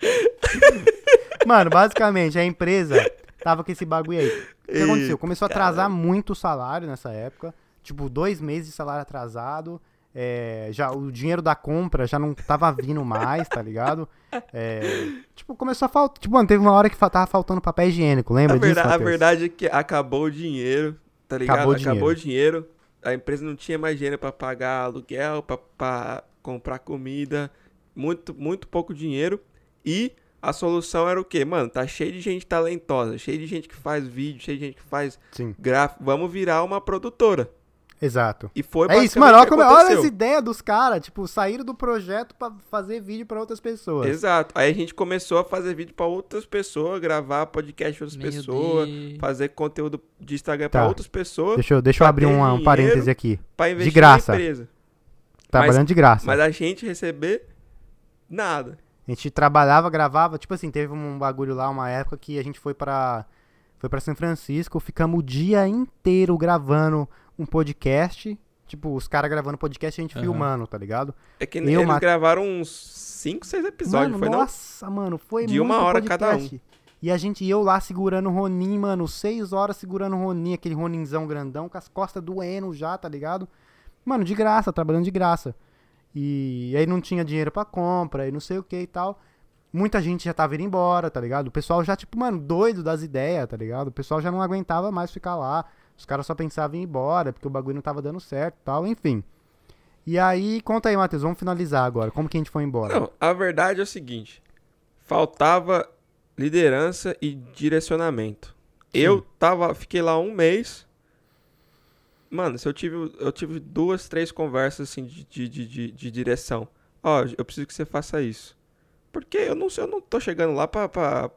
Mano, basicamente, a empresa tava com esse bagulho aí. O que aconteceu? Começou a atrasar muito o salário nessa época. Tipo, dois meses de salário atrasado. É, já, o dinheiro da compra já não tava vindo mais, tá ligado? É, tipo, começou a faltar. Tipo, mano, teve uma hora que tava faltando papel higiênico, lembra A, disso? verda- a verdade é que acabou o dinheiro, tá ligado? Acabou Acabou, o o dinheiro. A empresa não tinha mais dinheiro pra pagar aluguel, pra, pra comprar comida. Muito, muito pouco dinheiro. E a solução era o quê? Mano, tá cheio de gente talentosa, cheio de gente que faz vídeo, cheio de gente que faz Sim. gráfico. Vamos virar uma produtora. Exato. E foi É isso, mano. Olha, é- olha as ideias dos caras. Tipo, saíram do projeto pra fazer vídeo pra outras pessoas. Exato. Aí a gente começou a fazer vídeo pra outras pessoas, gravar podcast pra outras Meu pessoas, Deus. fazer conteúdo de Instagram Tá. pra outras pessoas, Deixa eu, deixa eu abrir um, um parêntese aqui. pra investir graça. na empresa. Trabalhando de graça. Mas a gente receber nada. A gente trabalhava, gravava, tipo assim, teve um bagulho lá, uma época que a gente foi pra foi para São Francisco, ficamos o dia inteiro gravando um podcast, tipo, os caras gravando podcast e a gente Aham. filmando, tá ligado? É que Eu, eles Mat- gravaram uns 5, 6 episódios, mano, foi não? nossa, mano, foi De uma hora cada um. podcast. E a gente, e eu lá segurando o Ronin, mano, seis horas segurando o Ronin, aquele Roninzão grandão, com as costas doendo já, tá ligado? Mano, de graça, trabalhando de graça. E aí não tinha dinheiro pra compra e não sei o que e tal. Muita gente já tava indo embora, tá ligado? O pessoal já, tipo, mano, doido das ideias, tá ligado? O pessoal já não aguentava mais ficar lá. Os caras só pensavam em ir embora, porque o bagulho não tava dando certo e tal, enfim. E aí, conta aí, Matheus, vamos finalizar agora. Como que a gente foi embora? Não, a verdade é o seguinte: faltava liderança e direcionamento. Eu tava, fiquei lá um mês. Mano, se eu tive, eu tive duas, três conversas assim de, de, de, de- direção. Ó, eu preciso que você faça isso. Porque eu não sei, eu não tô chegando lá pra, pra,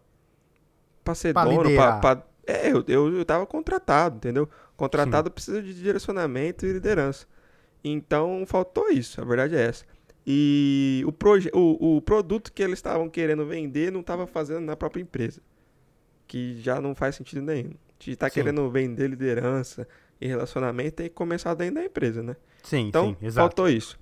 pra ser Pra dono, pra, pra- É, eu, eu, eu tava contratado, entendeu? Contratado precisa de direcionamento e liderança. Então faltou isso, a verdade é essa. E o, proje o, o produto que eles estavam querendo vender não estava fazendo na própria empresa. Que já não faz sentido nenhum. A gente tá Sim. querendo vender liderança e relacionamento tem que começar dentro da empresa, né? Sim, Então, sim, exato. faltou isso.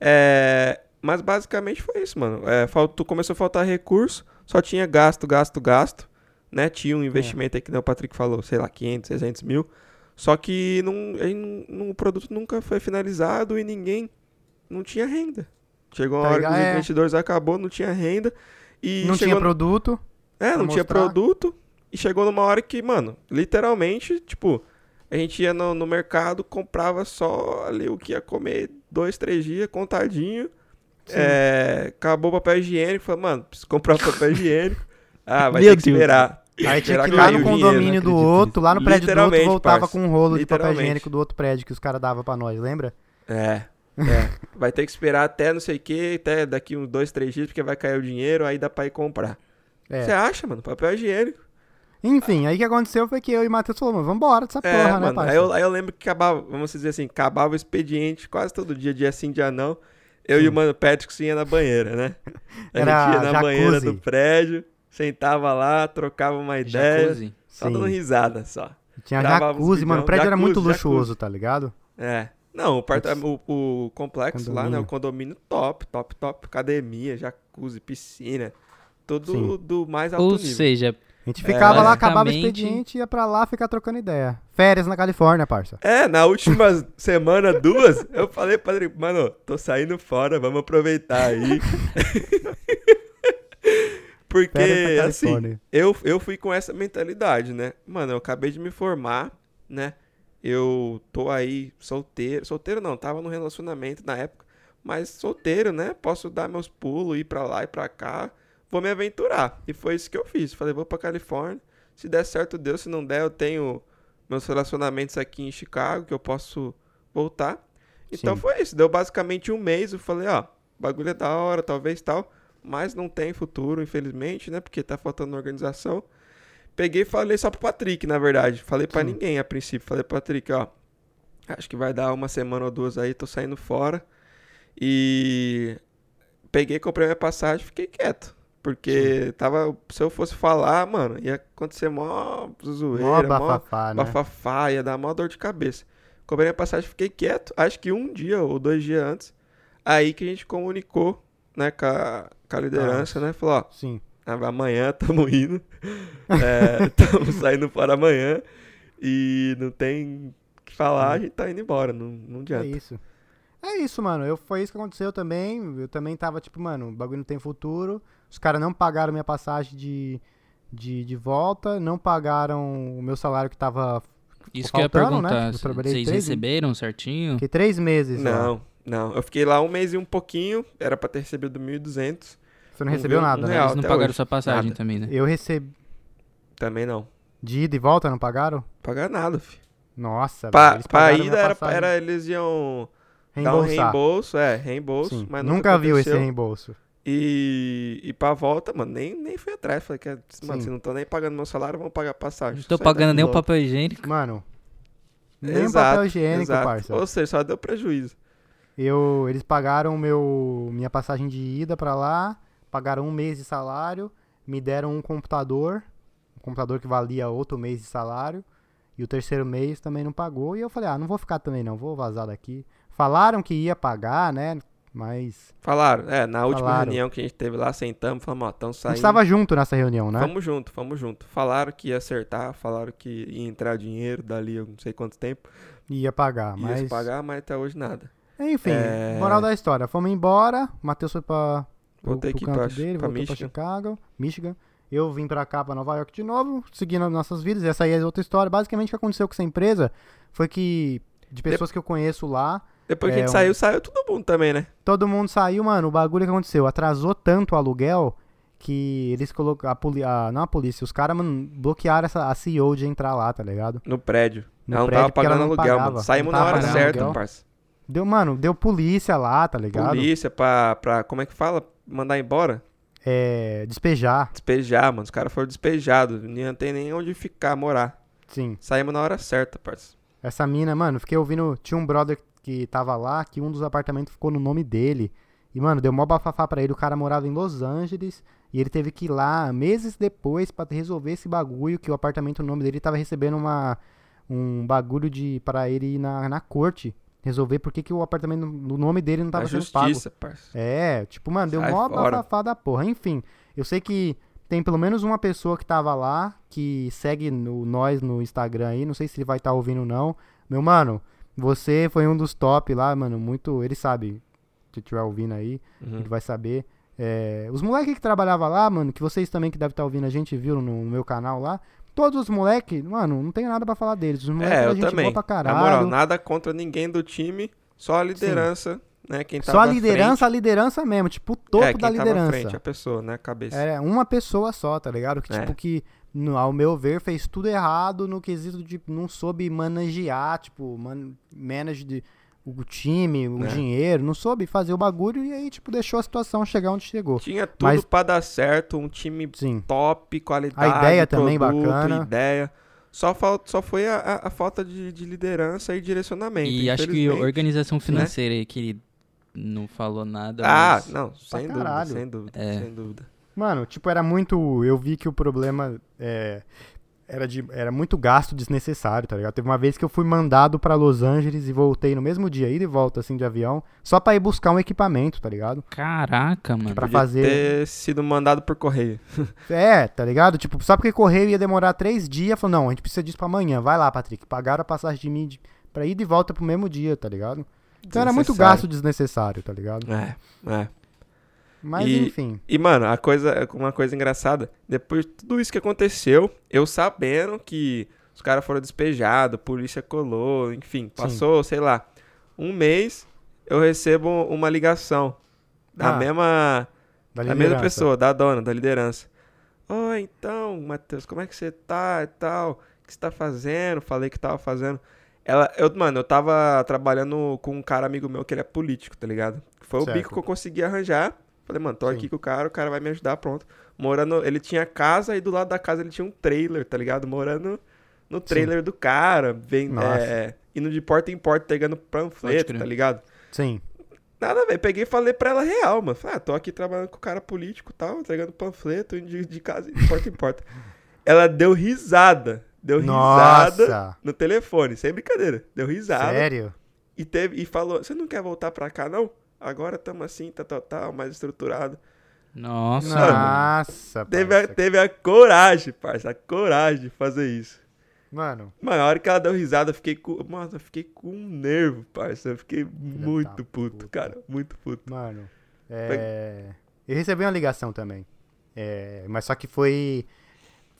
É, mas basicamente foi isso, mano. É, faltou, começou a faltar recurso, só tinha gasto, gasto, gasto. Né? Tinha um É. investimento aí que o Patrick falou, sei lá, 500, 600 mil. Só que não, o produto nunca foi finalizado e ninguém não tinha renda. Chegou uma Tá hora que os? É. investidores acabou, não tinha renda. E Não chegou tinha produto. é, não tinha mostrar. produto. E chegou numa hora que, mano, literalmente, tipo, a gente ia no, no mercado, comprava só ali o que ia comer dois, três dias, contadinho. É, acabou o papel higiênico. Falei, mano, preciso comprar papel higiênico. Ah, vai Meu ter que esperar. Aí tinha que ir lá no dinheiro, condomínio do outro, lá no prédio do outro, voltava parça. com um rolo de papel higiênico do outro prédio que os caras davam pra nós, lembra? É, é. vai ter que esperar até não sei o que, até daqui uns dois, três dias, porque vai cair o dinheiro, aí dá pra ir comprar. É. Você acha, mano? Papel higiênico. Enfim, aí o que aconteceu foi que eu e o Matheus falamos, mano, vambora dessa É, porra, né, mano, aí eu, aí eu lembro que acabava, vamos dizer assim, acabava o expediente quase todo dia, dia sim, dia não. Eu e o mano Patrick se ia na banheira, né? A Era gente ia na jacuzzi. banheira do prédio, sentava lá, trocava uma ideia, Jacuzzi. só dando Sim. risada só. Tinha jacuzzi, mano, o prédio era muito jacuzzi, luxuoso, tá ligado? É. Não, o, Putz. o, o complexo lá, né? O Condomínio. condomínio top, top, top. Academia, jacuzzi, piscina. Tudo Sim. do mais alto Ou nível. seja, A gente ficava lá, acabava o expediente, ia pra lá ficar trocando ideia. Férias na Califórnia, parça. É, na última semana, duas, eu falei pra ele, mano, tô saindo fora, vamos aproveitar aí. Porque, assim, eu, eu fui com essa mentalidade, né? Mano, eu acabei de me formar, né? Eu tô aí solteiro. Solteiro não, tava no relacionamento na época. Mas solteiro, né? Posso dar meus pulos, ir pra lá e pra cá. Vou me aventurar. E foi isso que eu fiz. Falei, vou pra Califórnia. Se der certo, deu. Se não der, eu tenho meus relacionamentos aqui em Chicago, que eu posso voltar. Então Sim. foi isso. Deu basicamente um mês. Eu falei, ó, bagulho é da hora, talvez tal. Mas não tem futuro, infelizmente, né? Porque tá faltando organização. Peguei e falei só pro Patrick, na verdade. Falei pra Sim. ninguém a princípio. Falei, Patrick, ó. Acho que vai dar uma semana ou duas aí, tô saindo fora. E peguei, comprei minha passagem fiquei quieto. Porque tava. Se eu fosse falar, mano, ia acontecer mó Mó zoeira, mó bafafá, né? bafafá, ia dar mó dor de cabeça. Comprei minha passagem, fiquei quieto. Acho que um dia ou dois dias antes. Aí que a gente comunicou, né, com a, com a liderança, né? Falou, ó, Sim. ah, Amanhã estamos indo. Estamos saindo fora amanhã. E não tem o que falar, a gente tá indo embora. Não, não É adianta. isso. É isso, mano. Eu, foi isso que aconteceu também. Eu também tava tipo, mano, o bagulho não tem futuro. Os caras não pagaram minha passagem de, de, de volta, não pagaram o meu salário que tava. isso que eu ia faltando, né? perguntar. Tipo, eu Vocês três- receberam certinho? Fiquei três meses. lá. não, não. Eu fiquei lá um mês e um pouquinho. Era pra ter recebido 1.200. Você não Não recebeu viu um nada, né? Eles não pagaram hoje. sua passagem Nada. também, né? Eu recebi. Também não. De ida e volta, não pagaram? Pagar nada, fi. Nossa, velho, Pra, eles pra pagaram minha ida era, era eles iam dar um Reembolsar. reembolso, é, reembolso, Sim, mas nunca viu esse reembolso. E, e pra volta, mano, nem, nem fui atrás. Falei que, mano, Sim. vocês não estão nem pagando meu salário, vão pagar passagem. Não tô Sai pagando nem o papel higiênico. Mano, nem Exato, papel higiênico, exato. parça. Ou seja, só deu prejuízo. Eu, eles pagaram meu, minha passagem de ida pra lá, pagaram um mês de salário, me deram um computador, um computador que valia outro mês de salário, e o terceiro mês também não pagou, e eu falei, ah, não vou ficar também não, vou vazar daqui. Falaram que ia pagar, né, mas Falaram, é, na última Falaram. reunião que a gente teve lá, sentamos, falamos, ó, a saindo. gente tava junto nessa reunião, né? Vamos junto, vamos junto. Falaram que ia acertar, falaram que ia entrar dinheiro dali, eu não sei quanto tempo. Ia pagar, Ia mas... se pagar, mas até hoje nada. Enfim, É. moral da história, fomos embora, o Matheus foi pra, Voltei pro aqui canto pra, dele, pra voltou Michigan. pra Chicago, Michigan. Eu vim pra cá, pra Nova York de novo, seguindo as nossas vidas. Essa aí é outra história. Basicamente, o que aconteceu com essa empresa foi que, de pessoas que eu conheço lá, Depois que a É, gente um- saiu, saiu todo mundo também, né? todo mundo saiu, mano. O bagulho que aconteceu, atrasou tanto o aluguel que eles colocaram. A poli a, não a polícia, os caras, mano, bloquearam essa, a CEO de entrar lá, tá ligado? No prédio. No ela não prédio, tava pagando não aluguel, pagava. mano. Saímos na hora certa, aluguel. parça. Deu, mano, deu polícia lá, tá ligado? Polícia pra, pra, como é que fala? Mandar embora? É, despejar, Despejar, mano. Os caras foram despejados. Não tem nem onde ficar, morar. sim. Saímos na hora certa, parça. Essa mina, mano, fiquei ouvindo. Tinha um brother que tava lá, que um dos apartamentos ficou no nome dele. E, mano, deu mó bafafá pra ele. O cara morava em Los Angeles. E ele teve que ir lá meses depois pra resolver esse bagulho. Que o apartamento, no nome dele, tava recebendo uma, um bagulho de para ele ir na, na corte. Resolver por que, que o apartamento no nome dele não tava Na sendo pago. justiça, parça. É, tipo, mano, deu Sai mó fora. bafafá da porra. Enfim, eu sei que tem pelo menos uma pessoa que tava lá, que segue no, nós no Instagram aí, não sei se ele vai estar ouvindo ou não. Meu mano, você foi um dos top lá, mano, muito, ele sabe, se estiver ouvindo aí, Uhum. ele vai saber. É, os moleques que trabalhavam lá, mano, que vocês também que devem estar ouvindo a gente, viu no meu canal lá, todos os moleques, mano, não tenho nada pra falar deles. Os moleques É, da eu gente também. boa pra Na caralho. moral, nada contra ninguém do time, só a liderança, né? Quem Só a liderança, a liderança mesmo, tipo, o frente, topo é, da liderança. frente, a pessoa, né? A cabeça. É uma pessoa só, tá ligado? Que, É. tipo, que, no- ao meu ver, fez tudo errado no quesito de não soube manejar, tipo, man, manage de, o time, o É. dinheiro, não soube fazer o bagulho e aí, tipo, deixou a situação chegar onde chegou. Tinha tudo Mas- pra dar certo, um time Sim. top, qualidade, A ideia também produto, bacana. ideia. Só, fal- só foi a, a- a falta de, de liderança e direcionamento. E acho que infelizmente. organização financeira aí, que ele não falou nada. Ah, mas- não, sem dúvida, sem dúvida, É. sem dúvida. Mano, tipo, era muito. Eu vi que o problema é, era, de, era muito gasto desnecessário, tá ligado? Teve uma vez que eu fui mandado pra Los Angeles e voltei no mesmo dia, ida e volta, assim, de avião, só pra ir buscar um equipamento, tá ligado? Caraca, mano. Pra Podia fazer. ter sido mandado por correio. É, tá ligado? Tipo, só porque correio ia demorar três dias, falou, não, a gente precisa disso pra amanhã. Vai lá, Patrick. Pagaram a passagem de mim de, pra ir e volta pro mesmo dia, tá ligado? Então era muito gasto desnecessário, tá ligado? É, é. Mas E- enfim. E, mano, a coisa, uma coisa engraçada, depois de tudo isso que aconteceu, eu sabendo que os caras foram despejados, a polícia colou, enfim, passou, sei lá, um mês, eu recebo uma ligação da Ah, mesma, Da da mesma pessoa, da dona, da liderança. Oi, então, Matheus, como é que você tá e tal? O que você tá fazendo? Falei que tava fazendo. Ela, eu, mano, eu tava trabalhando com um cara amigo meu que ele é político, tá ligado? Foi o Certo. bico que eu consegui arranjar. Falei, mano, tô Sim. aqui com o cara, o cara vai me ajudar, pronto. Morando, ele tinha casa e do lado da casa ele tinha um trailer, tá ligado? Morando no trailer do cara, vem, é, indo de porta em porta, pegando panfleto, tá ligado? Sim. Nada a ver, peguei e falei pra ela real, mano. Falei, ah, tô aqui trabalhando com o cara político e tal, entregando panfleto, indo de, de casa, de porta em porta. Ela deu risada, deu risada Nossa. no telefone, sem brincadeira. Deu risada Sério? e teve e falou: "Você não quer voltar pra cá não? Agora tamo assim, tá tal, tal, mais estruturado". Nossa. Nossa, Teve a, teve a coragem, parça, a coragem de fazer isso. Mano, Mano, a hora que ela deu risada, eu fiquei com. Mano, eu fiquei com um nervo, parça. Eu fiquei da muito puto, puta. cara. Muito puto. mano. É... Eu recebi uma ligação também. É, Mas só que foi.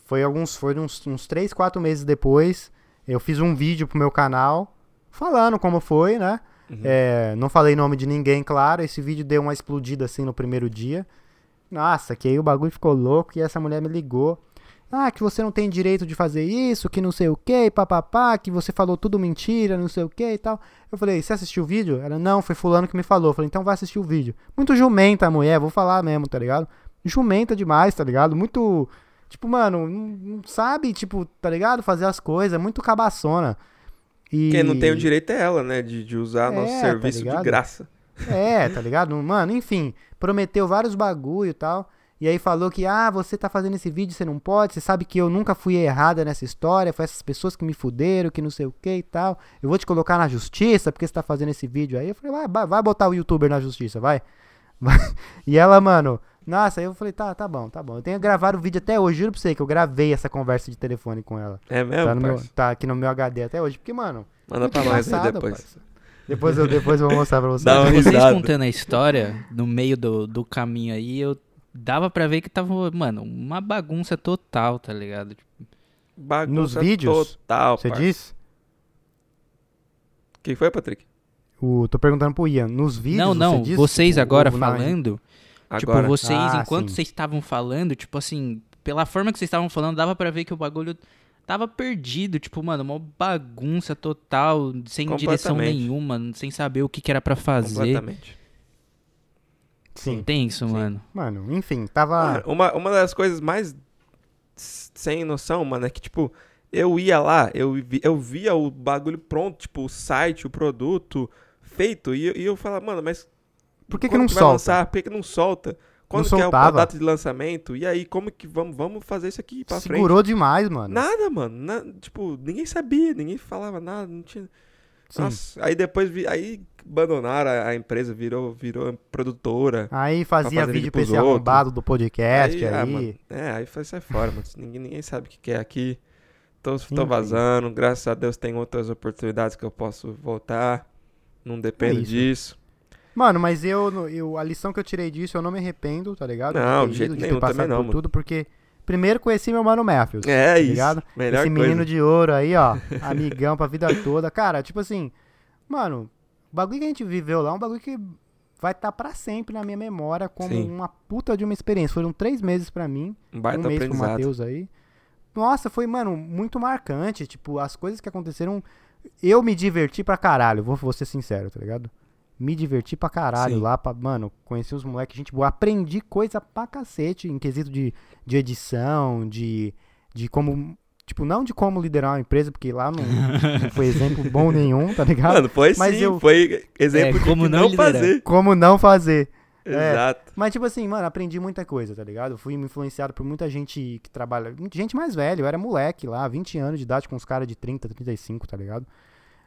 Foi alguns. Foi uns, uns 3, 4 meses depois. Eu fiz um vídeo pro meu canal falando como foi, né? Uhum. É, não falei nome de ninguém, claro. Esse vídeo deu uma explodida assim no primeiro dia. Nossa, que aí o bagulho ficou louco e essa mulher me ligou. Ah, que você não tem direito de fazer isso, que não sei o que, papapá, que você falou tudo mentira, não sei o que e tal. Eu falei, você assistiu o vídeo? Ela, não, foi fulano que me falou. Eu falei, então vai assistir o vídeo. Muito jumenta a mulher, vou falar mesmo, tá ligado? Jumenta demais, tá ligado? Muito. Tipo, mano, não, sabe, tipo, tá ligado? Fazer as coisas, muito cabaçona. E... Quem não tem o direito é ela, né? De, de usar É, nosso tá serviço de ligado? graça. É, tá ligado? Mano, enfim, prometeu vários bagulho e tal. E aí falou que, ah, você tá fazendo esse vídeo, você não pode, você sabe que eu nunca fui errada nessa história, foi essas pessoas que me fuderam, que não sei o que e tal. Eu vou te colocar na justiça porque você tá fazendo esse vídeo aí. Eu falei, vai, vai, vai botar o youtuber na justiça, vai. Vai. E ela, mano, nossa, aí eu falei, tá, tá bom, tá bom. Eu tenho gravado o vídeo até hoje, juro pra você que eu gravei essa conversa de telefone com ela. É mesmo, Tá, no meu- tá aqui no meu HD até hoje, porque, mano, Manda pra nós aí depois. parça. depois eu, depois eu vou mostrar pra vocês. Dá Vocês contando a história, no meio do, do caminho aí, eu dava pra ver que tava, mano, uma bagunça total, tá ligado? Tipo, Bagunça Nos vídeos, total, Você parça. disse? O que foi, Patrick? O, tô perguntando pro Ian, nos vídeos não, não, você vocês agora ovo na- tipo, Agora. vocês, Ah, enquanto sim. vocês estavam falando, tipo assim, pela forma que vocês estavam falando, dava pra ver que o bagulho tava perdido, tipo, mano, uma bagunça total, sem direção nenhuma, sem saber o que, que era pra fazer. Completamente. Sim. Tenso, Sim. mano. Mano, enfim, tava... Mano, uma, uma das coisas mais sem noção, mano, é que, tipo, eu ia lá, eu, vi- eu via o bagulho pronto, tipo, o site, o produto feito, e, eu- e eu falava, mano, mas Por que que não vai solta? lançar? Por que, que não solta? Quando que é a soltava. data de lançamento? E aí, como que vamos, vamos fazer isso aqui pra frente? Segurou demais, mano. Nada, mano. na- tipo, ninguém sabia, ninguém falava nada, não tinha. Sim. Nossa, aí depois vi, aí abandonaram a, a empresa, virou, virou produtora. Aí fazia vídeo pra esse arrombado do podcast aí. ah, mano, é, aí foi sai fora, mano. Ninguém, ninguém sabe o que que é aqui. Tô, tô Enfim. vazando, graças a Deus tem outras oportunidades que eu posso voltar. Não dependo É isso. disso. Mano, mas eu, eu, a lição que eu tirei disso, eu não me arrependo, tá ligado? Não, de jeito ido, nenhum, ter passado não, por mano. tudo, porque primeiro conheci meu mano Matthews. É tá isso. ligado? Melhor Esse coisa. menino de ouro aí, ó, amigão pra vida toda. Cara, tipo assim, mano, o bagulho que a gente viveu lá é um bagulho que vai estar pra sempre na minha memória como Sim. uma puta de uma experiência. Foram três meses pra mim, Um um mês pro. Matheus aí. Nossa, foi, mano, muito marcante. Tipo, as coisas que aconteceram. Eu me diverti pra caralho, vou, vou ser sincero, tá ligado? Me diverti pra caralho Sim. lá, pra, mano, conheci os moleques, gente boa. Aprendi coisa pra cacete em quesito de, de edição, de, de como. Tipo, não de como liderar uma empresa, porque lá não, não foi exemplo bom nenhum, tá ligado? Mano, foi Mas sim, eu- foi exemplo É, de como não liderar. fazer. Como não fazer. É. Exato. Mas, tipo assim, mano, aprendi muita coisa, tá ligado? Fui influenciado por muita gente que trabalha. Gente mais velha, eu era moleque lá, 20 anos de idade, com uns caras de 30, 35, tá ligado?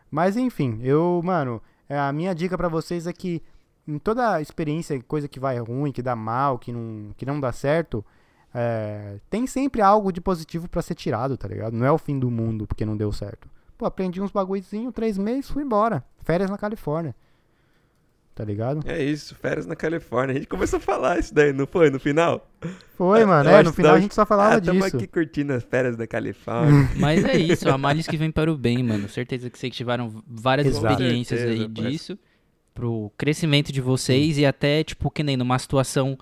Mas, enfim, eu, mano, é, a minha dica pra vocês é que em toda experiência, coisa que vai ruim, que dá mal, que não, que não dá certo, é, tem sempre algo de positivo pra ser tirado, tá ligado? Não é o fim do mundo porque não deu certo. Pô, aprendi uns bagulhozinhos, três meses, fui embora. Férias na Califórnia. Tá ligado? É isso, férias na Califórnia. A gente começou a falar isso daí, não foi? No final? Foi, mano. É, no final a gente só falava ah, tamo disso. aqui curtindo as férias da Califórnia. Mas é isso, a males que vem para o bem, mano. Certeza que vocês tiveram várias Exato. experiências Com aí certeza, parece. disso. Pro crescimento de vocês e até, tipo, que nem numa situação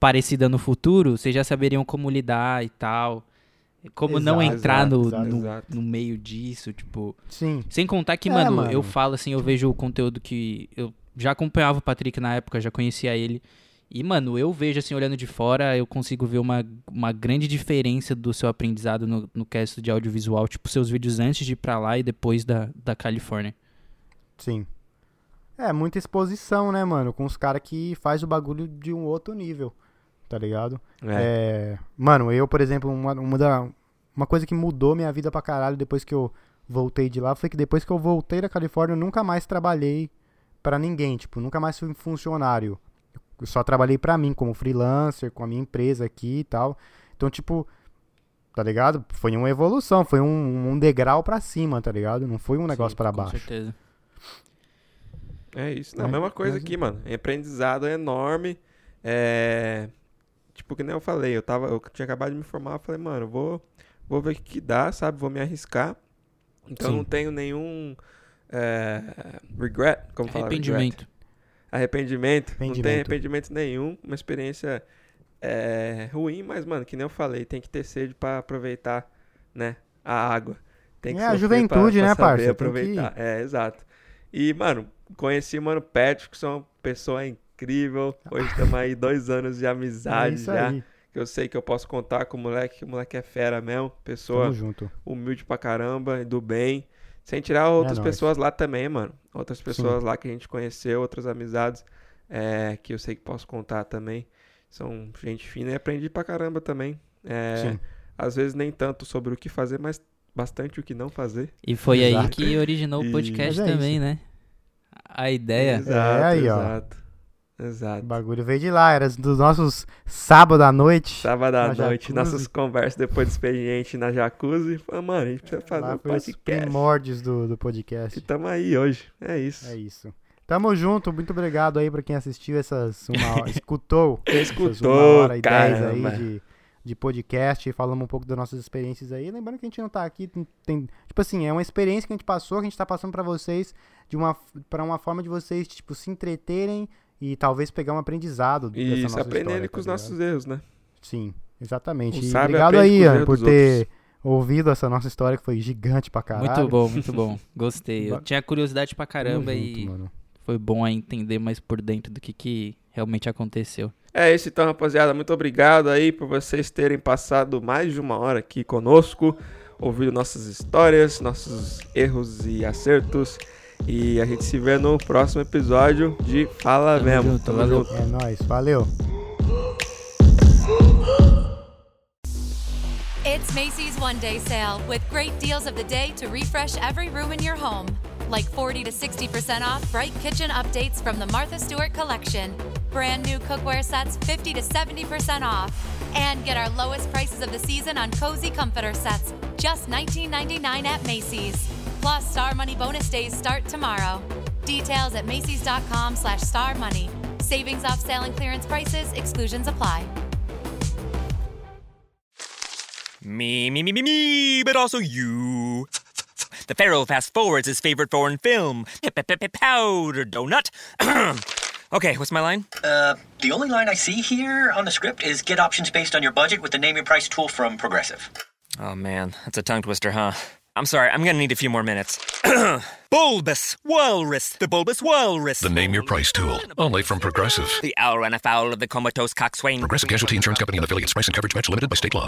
parecida no futuro, vocês já saberiam como lidar e tal. Como não Exato, entrar no, exato, no, exato. no meio disso, tipo. Sim. Sem contar que, É, mano, mano. eu falo assim, eu vejo o conteúdo que. Eu já acompanhava o Patrick na época, já conhecia ele. E, mano, eu vejo assim, olhando de fora, eu consigo ver uma, uma grande diferença do seu aprendizado no, no cast de audiovisual, tipo, seus vídeos antes de ir pra lá e depois da, da Califórnia. Sim. É, muita exposição, né, mano? Com os caras que faz o bagulho de um outro nível, tá ligado? É. É, mano, eu, por exemplo, uma, uma, da, uma coisa que mudou minha vida pra caralho depois que eu voltei de lá foi que depois que eu voltei da Califórnia, eu nunca mais trabalhei pra ninguém, tipo, nunca mais fui funcionário. Eu só trabalhei pra mim como freelancer, com a minha empresa aqui e tal. Então, tipo, tá ligado? Foi uma evolução, foi um, um degrau pra cima, tá ligado? Não foi um negócio Sim, pra com baixo. certeza. É isso. Não, É, a mesma coisa mas- aqui, mano. Aprendizado é enorme. É. Tipo, que nem eu falei, eu tava. Eu tinha acabado de me formar, eu falei, mano, eu vou, vou ver o que, que dá, sabe? Vou me arriscar. Então eu Sim. não tenho nenhum. É, regret, como falar? regret? Arrependimento. Arrependimento. Não tem Arrependimento. arrependimento nenhum. Uma experiência é ruim, mas, mano, que nem eu falei, tem que ter sede pra aproveitar, né, a água. Tem que É, a juventude, pra, né, pra saber parça? Aproveitar. É, exato. E, mano, conheci o Mano Patrick, que é uma pessoa incrível. Hoje estamos aí dois anos de É amizade isso já. aí. Que eu sei que eu posso contar com o moleque, que o moleque é fera mesmo. Pessoa Tamo junto. humilde pra caramba, do bem. Sem tirar outras nóis. pessoas lá também, mano. Outras pessoas lá que a gente conheceu, outras amizades é, que eu sei que posso contar também. São gente fina e aprendi pra caramba também. É, Sim. às vezes nem tanto sobre o que fazer, mas bastante o que não fazer. E foi aí Exato. que originou E- o podcast é também, né? A ideia. Exato, aí, ó. Exato. O bagulho veio de lá, era dos nossos sábado à noite. Sábado à noite, jacuzzi. nossas conversas depois do expediente na jacuzzi. Falei, mano, a gente precisa fazer Lá um foi os podcast. primórdios do, do E podcast. tamo aí hoje. É isso. É isso. Tamo junto, muito obrigado aí pra quem assistiu essas uma hora, escutou escutou, uma hora e dez aí de, de podcast, falamos um pouco das nossas experiências aí. Lembrando que a gente não tá aqui, tem, tipo assim, é uma experiência que a gente passou, que a gente tá passando pra vocês de uma para uma forma de vocês tipo se entreterem e talvez pegar um aprendizado dessa Isso, nossa aprendendo história, com os tá nossos ligado? erros, né? Sim, exatamente. O E obrigado aí, os Ian, por ter ouvido essa nossa história que foi gigante pra caralho. Muito bom, muito bom. Gostei. Eu tinha curiosidade pra caramba junto, e mano. foi bom aí entender mais por dentro do que, que realmente aconteceu. É isso então, rapaziada. Muito obrigado aí por vocês terem passado mais de uma hora aqui conosco, ouvindo nossas histórias, nossos erros e acertos. E a gente se vê no próximo episódio de Fala Tamo Mesmo. junto, Tamo valeu. junto. É nóis, valeu. It's Macy's One Day Sale with great deals of the day to refresh every room in your home. Like 40 to 60% off bright kitchen updates from the Martha Stewart collection. Brand new cookware sets 50 to 70% off. And get our lowest prices of the season on cozy comforter sets, just $19.99 at Macy's. Plus, Star Money bonus days start tomorrow. Details at Macy's.com slash Star Money. Savings off sale and clearance prices, exclusions apply. Me, me, me, me, me, but also you. The Pharaoh fast forwards his favorite foreign film, Powder Donut. okay, what's my line? Uh, the only line I see here on the script is get options based on your budget with the name your price tool from Progressive. Oh man, that's a tongue twister, huh? I'm sorry, I'm gonna need a few more minutes. bulbous Walrus, the Bulbous Walrus. The Name Your Price tool, only from Progressive. The owl ran afoul of the comatose coxswain. Progressive Casualty Insurance Company and affiliates. Price and coverage match limited by state law.